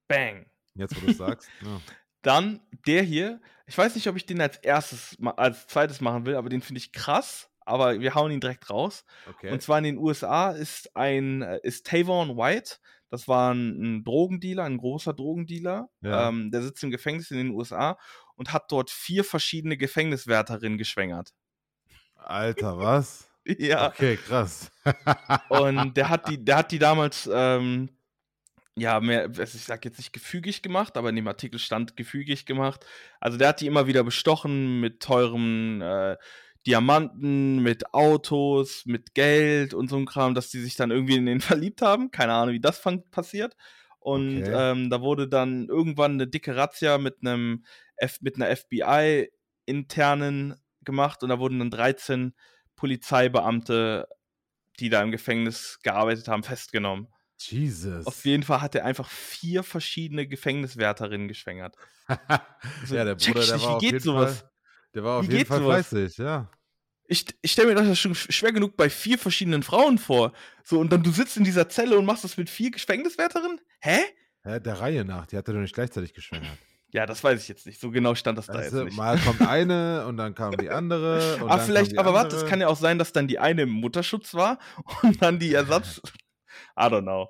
Bang. Jetzt, wo du es sagst. Ja. Dann der hier, ich weiß nicht, ob ich den als erstes, als zweites machen will, aber den finde ich krass, aber wir hauen ihn direkt raus. Okay. Und zwar in den USA ist ein, äh, ist Tavon White, das war ein, ein Drogendealer, ein großer Drogendealer, Ja. ähm, der sitzt im Gefängnis in den USA und hat dort vier verschiedene Gefängniswärterinnen geschwängert. Alter, was? Ja. Okay, krass. Und der hat die, der hat die damals, ähm, ja, mehr, also ich sag jetzt nicht gefügig gemacht, aber in dem Artikel stand gefügig gemacht. Also der hat die immer wieder bestochen mit teuren äh, Diamanten, mit Autos, mit Geld und so ein Kram, dass die sich dann irgendwie in den verliebt haben. Keine Ahnung, wie das passiert. Und Okay. ähm, da wurde dann irgendwann eine dicke Razzia mit einem F mit einer FBI-internen gemacht und da wurden dann 13 Polizeibeamte, die da im Gefängnis gearbeitet haben, festgenommen. Jesus. Auf jeden Fall hat er einfach vier verschiedene Gefängniswärterinnen geschwängert. Also, ja, der Bruder, der nicht, war wie auf geht jeden sowas? Fall, der war auf Wie jeden geht Fall sowas? fleißig, ja. Ich, ich stelle mir das schon sch- schwer genug bei vier verschiedenen Frauen vor. So, und dann du sitzt in dieser Zelle und machst das mit vier Gefängniswärterinnen? Hä? Hä, der Reihe nach, die hat er doch nicht gleichzeitig geschwängert. Ja, das weiß ich jetzt nicht. So genau stand das da Weißt jetzt nicht. mal kommt eine und dann kam die andere. Und Ah, vielleicht, aber warte, es kann ja auch sein, dass dann die eine im Mutterschutz war und dann die Ersatz. I don't know.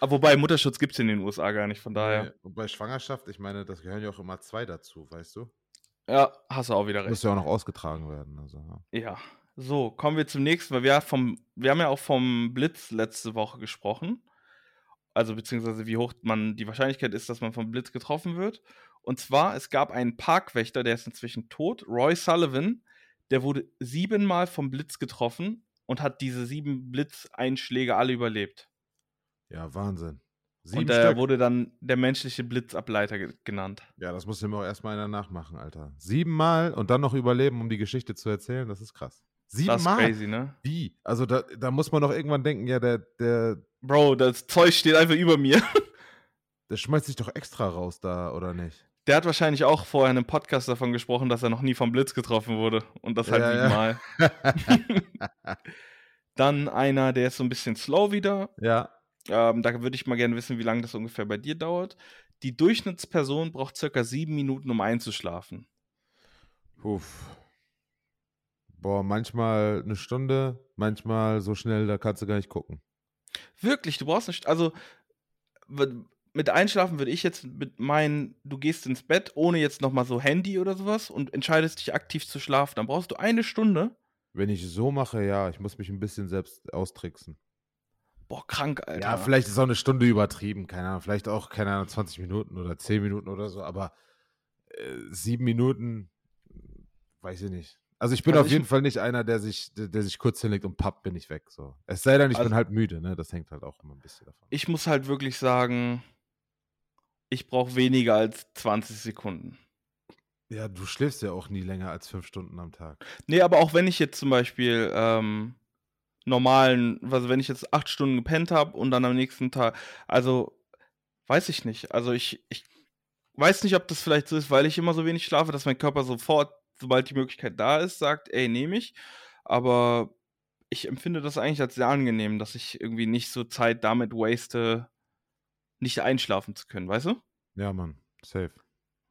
Aber wobei, Mutterschutz gibt es in den USA gar nicht, von daher. Und bei Schwangerschaft, ich meine, das gehören ja auch immer zwei dazu, weißt du? Ja, hast du auch wieder recht. Muss ja auch noch ausgetragen werden. Also, ja. Ja. So, kommen wir zum nächsten, weil wir, vom, wir haben ja auch vom Blitz letzte Woche gesprochen. Also beziehungsweise wie hoch man die Wahrscheinlichkeit ist, dass man vom Blitz getroffen wird. Und zwar, es gab einen Parkwächter, der ist inzwischen tot, Roy Sullivan, der wurde siebenmal vom Blitz getroffen und hat diese sieben Blitzeinschläge alle überlebt. ja, Wahnsinn. Sieben und er Stück. wurde dann der menschliche Blitzableiter ge genannt. ja, das muss ihm auch erstmal einer nachmachen, Alter. Siebenmal und dann noch überleben, um die Geschichte zu erzählen, das ist krass. Das ist Siebenmal? crazy, ne? Wie? Also da, da muss man doch irgendwann denken, ja, der, der, Bro, das Zeug steht einfach über mir. der schmeißt sich doch extra raus da, oder nicht? Der hat wahrscheinlich auch vorher in einem Podcast davon gesprochen, dass er noch nie vom Blitz getroffen wurde. Und das halt Ja, ja. siebenmal. Dann einer, der ist so ein bisschen slow wieder. ja, Ähm, da würde ich mal gerne wissen, wie lange das ungefähr bei dir dauert. Die Durchschnittsperson braucht circa sieben Minuten, um einzuschlafen. Uff. Boah, manchmal eine Stunde, manchmal so schnell, da kannst du gar nicht gucken. Wirklich, du brauchst nicht. Also, mit Einschlafen würde ich jetzt mit meinen, du gehst ins Bett ohne jetzt nochmal so Handy oder sowas und entscheidest dich aktiv zu schlafen. Dann brauchst du eine Stunde. Wenn ich so mache, ja, ich muss mich ein bisschen selbst austricksen. Boah, krank, Alter. Ja, vielleicht ist auch eine Stunde übertrieben, keine Ahnung, vielleicht auch, keine Ahnung, 20 Minuten oder 10 Minuten oder so, aber äh, sieben Minuten, weiß ich nicht. Also ich bin Also auf ich- jeden Fall nicht einer, der sich, der, der sich kurz hinlegt und papp, bin ich weg. So. Es sei denn, ich Also- bin halt müde, ne? Das hängt halt auch immer ein bisschen davon. ich muss halt wirklich sagen, ich brauche weniger als 20 Sekunden. Ja, du schläfst ja auch nie länger als fünf Stunden am Tag. Nee, aber auch wenn ich jetzt zum Beispiel ähm, normalen, also wenn ich jetzt acht Stunden gepennt habe und dann am nächsten Tag, also weiß ich nicht. Also ich, ich weiß nicht, ob das vielleicht so ist, weil ich immer so wenig schlafe, dass mein Körper sofort, sobald die Möglichkeit da ist, sagt, ey, nehme ich. Aber ich empfinde das eigentlich als sehr angenehm, dass ich irgendwie nicht so Zeit damit waste, nicht einschlafen zu können, weißt du? Ja, Mann, safe.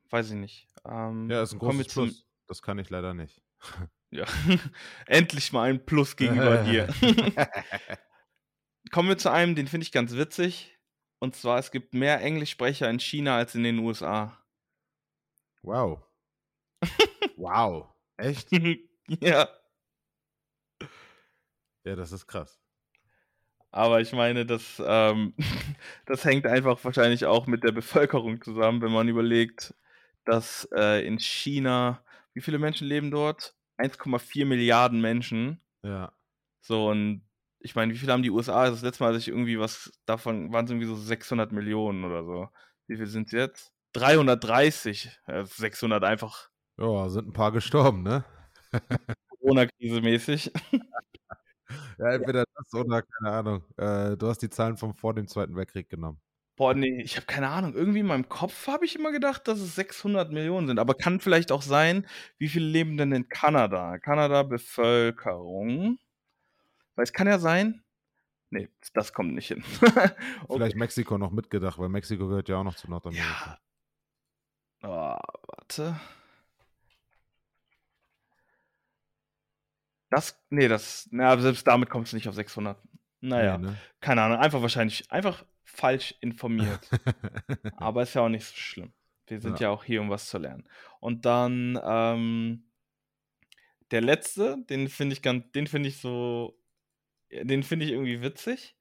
Weiß ich nicht. Ähm, Ja, ist ein großes zum- Plus. Das kann ich leider nicht. Ja, endlich mal ein Plus gegenüber dir. Kommen wir zu einem, den finde ich ganz witzig. Und zwar, es gibt mehr Englischsprecher in China als in den USA. Wow. wow. Echt? ja, Ja, das ist krass. Aber ich meine, das, ähm, das hängt einfach wahrscheinlich auch mit der Bevölkerung zusammen, wenn man überlegt, dass äh, in China, wie viele Menschen leben dort? 1,4 Milliarden Menschen. Ja. So, und ich meine, wie viele haben die USA? Das letzte Mal, als ich irgendwie was davon, waren es irgendwie so 600 Millionen oder so. Wie viel sind es jetzt? 330. Ja, 600 einfach Ja, sind ein paar gestorben, ne? Corona-Krise mäßig. Ja, entweder das oder, keine Ahnung. Äh, du hast die Zahlen von vor dem Zweiten Weltkrieg genommen. Boah, nee, ich habe keine Ahnung. Irgendwie in meinem Kopf habe ich immer gedacht, dass es 600 Millionen sind. Aber kann vielleicht auch sein, wie viele leben denn in Kanada? Kanada Bevölkerung. Weil es kann ja sein. Nee, das kommt nicht hin. okay. Vielleicht Mexiko noch mitgedacht, weil Mexiko gehört ja auch noch zu Nordamerika. Ja. Oh, warte. Das, nee, das, na, selbst damit kommst du nicht auf 600. Naja, Nee, ne? keine Ahnung, einfach wahrscheinlich, einfach falsch informiert. Aber ist ja auch nicht so schlimm. Wir sind ja, Ja. auch hier, um was zu lernen. Und dann ähm, der letzte, den finde ich ganz, den finde ich so, den finde ich irgendwie witzig.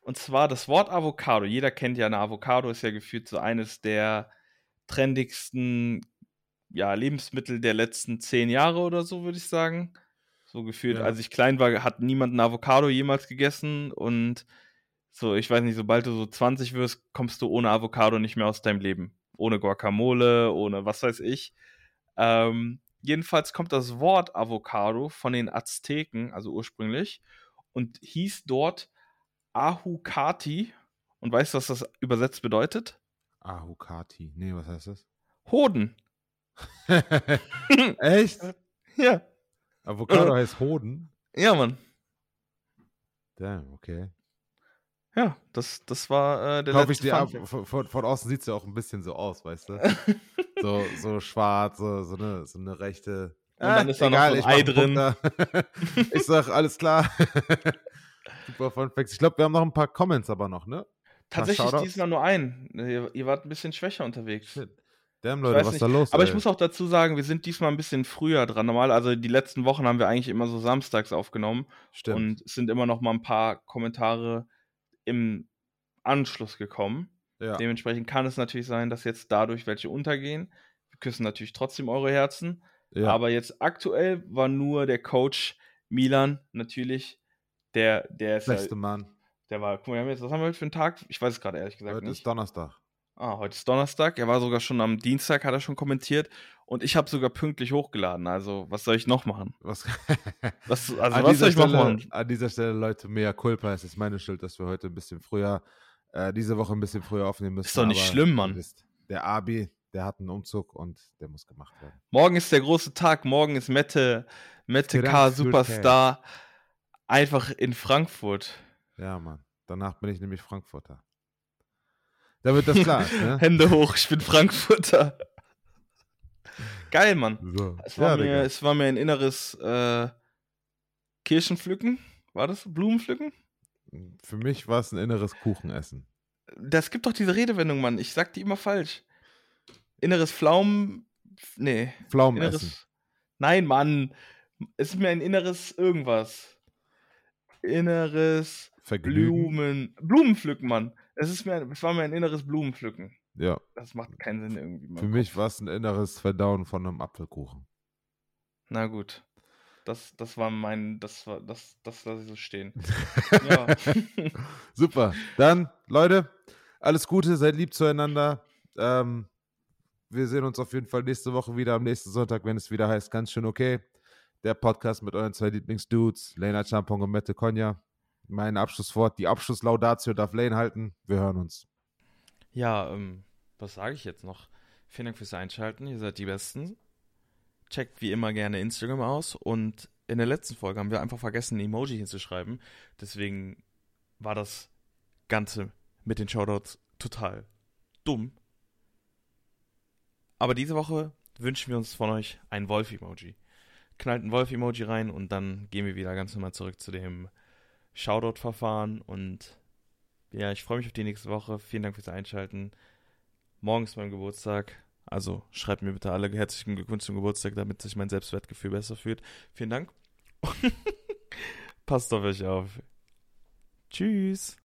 Und zwar das Wort Avocado. Jeder kennt ja eine Avocado, ist ja gefühlt so eines der trendigsten ja, Lebensmittel der letzten zehn Jahre oder so, würde ich sagen. So gefühlt, Ja. als ich klein war, hat niemand ein Avocado jemals gegessen und so, ich weiß nicht, sobald du so 20 wirst, kommst du ohne Avocado nicht mehr aus deinem Leben. Ohne Guacamole, ohne was weiß ich. Ähm, jedenfalls kommt das Wort Avocado von den Azteken, also ursprünglich, und hieß dort Ahucati. Und weißt du, was das übersetzt bedeutet? Ahukati. Nee, was heißt das? Hoden. Echt? Ja, Avocado heißt Hoden? ja, Mann. Damn, okay. Ja, das, das war äh, der Kaufe ich letzte dir ab. Von, von, von außen sieht es ja auch ein bisschen so aus, weißt du? So, so schwarz, so, so, eine, so eine rechte. Und dann ist da noch so ein ich Ei einen da. ich sag, alles klar. Super Fun Facts. Ich glaube, wir haben noch ein paar Comments aber noch, ne? Tatsächlich diesmal nur ein. Ihr, ihr wart ein bisschen schwächer unterwegs. Shit. Damn, Leute, was nicht. ist da los? Aber ey? ich muss auch dazu sagen, wir sind diesmal ein bisschen früher dran. Normal, also die letzten Wochen haben wir eigentlich immer so samstags aufgenommen. Stimmt. Und es sind immer noch mal ein paar Kommentare im Anschluss gekommen. ja. Dementsprechend kann es natürlich sein, dass jetzt dadurch welche untergehen. Wir küssen natürlich trotzdem eure Herzen. ja. Aber jetzt aktuell war nur der Coach Milan natürlich. Der, der ist Beste ja, Mann. der war, guck mal, wir haben jetzt, was haben wir heute für einen Tag? Ich weiß es gerade ehrlich gesagt Heute nicht. ist Donnerstag. Ah, heute ist Donnerstag. Er war sogar schon am Dienstag, hat er schon kommentiert. Und ich habe sogar pünktlich hochgeladen. Also, was soll ich noch machen? Was, Was, also, an, was soll ich noch Stelle, machen? an dieser Stelle, Leute, mea culpa. Es ist meine Schuld, dass wir heute ein bisschen früher, äh, diese Woche ein bisschen früher aufnehmen müssen. Ist doch nicht schlimm, Mann. wisst, Der Abi, der hat einen Umzug und der muss gemacht werden. Morgen ist der große Tag. Morgen ist Mette, Mette K. Superstar. Einfach in Frankfurt. Ja, Mann. Danach bin ich nämlich Frankfurter. Damit das klar ne? Hände hoch, ich bin Frankfurter. Geil, Mann. So. Es war, Ja, mir, es war mir ein inneres äh, Kirschenpflücken. War das? Blumenpflücken? Für mich war es ein inneres Kuchenessen. Das gibt doch diese Redewendung, Mann. Ich sag die immer falsch. Inneres Pflaumen. Nee. Pflaumenessen. Inneres. Nein, Mann. Es ist mir ein inneres irgendwas. Inneres Vergnügen. Blumen. Blumenpflücken, Mann. Es, ist mir, es war mir ein inneres Blumenpflücken. Ja. Das macht keinen Sinn irgendwie. Für mich war es ein inneres Verdauen von einem Apfelkuchen. Na gut. Das, das war mein. Das war. Das, das lasse ich so stehen. ja. Super. Dann, Leute, alles Gute, seid lieb zueinander. Ähm, wir sehen uns auf jeden Fall nächste Woche wieder am nächsten Sonntag, wenn es wieder heißt, ganz schön okay. Der Podcast mit euren zwei Lieblingsdudes, Lena Champong und Mette Konja. Mein Abschlusswort, die Abschlusslaudatio darf Lane halten. Wir hören uns. Ja, ähm, was sage ich jetzt noch? Vielen Dank fürs Einschalten. Ihr seid die Besten. Checkt wie immer gerne Instagram aus. Und in der letzten Folge haben wir einfach vergessen, ein Emoji hinzuschreiben. Deswegen war das Ganze mit den Shoutouts total dumm. Aber diese Woche wünschen wir uns von euch ein Wolf-Emoji. Knallt ein Wolf-Emoji rein und dann gehen wir wieder ganz normal zurück zu dem Shoutout-Verfahren. Und ja, ich freue mich auf die nächste Woche. Vielen Dank fürs Einschalten. Morgen ist mein Geburtstag. Also schreibt mir bitte alle herzlichen Glückwunsch zum Geburtstag, damit sich mein Selbstwertgefühl besser fühlt. Vielen Dank. Passt auf euch auf. Tschüss.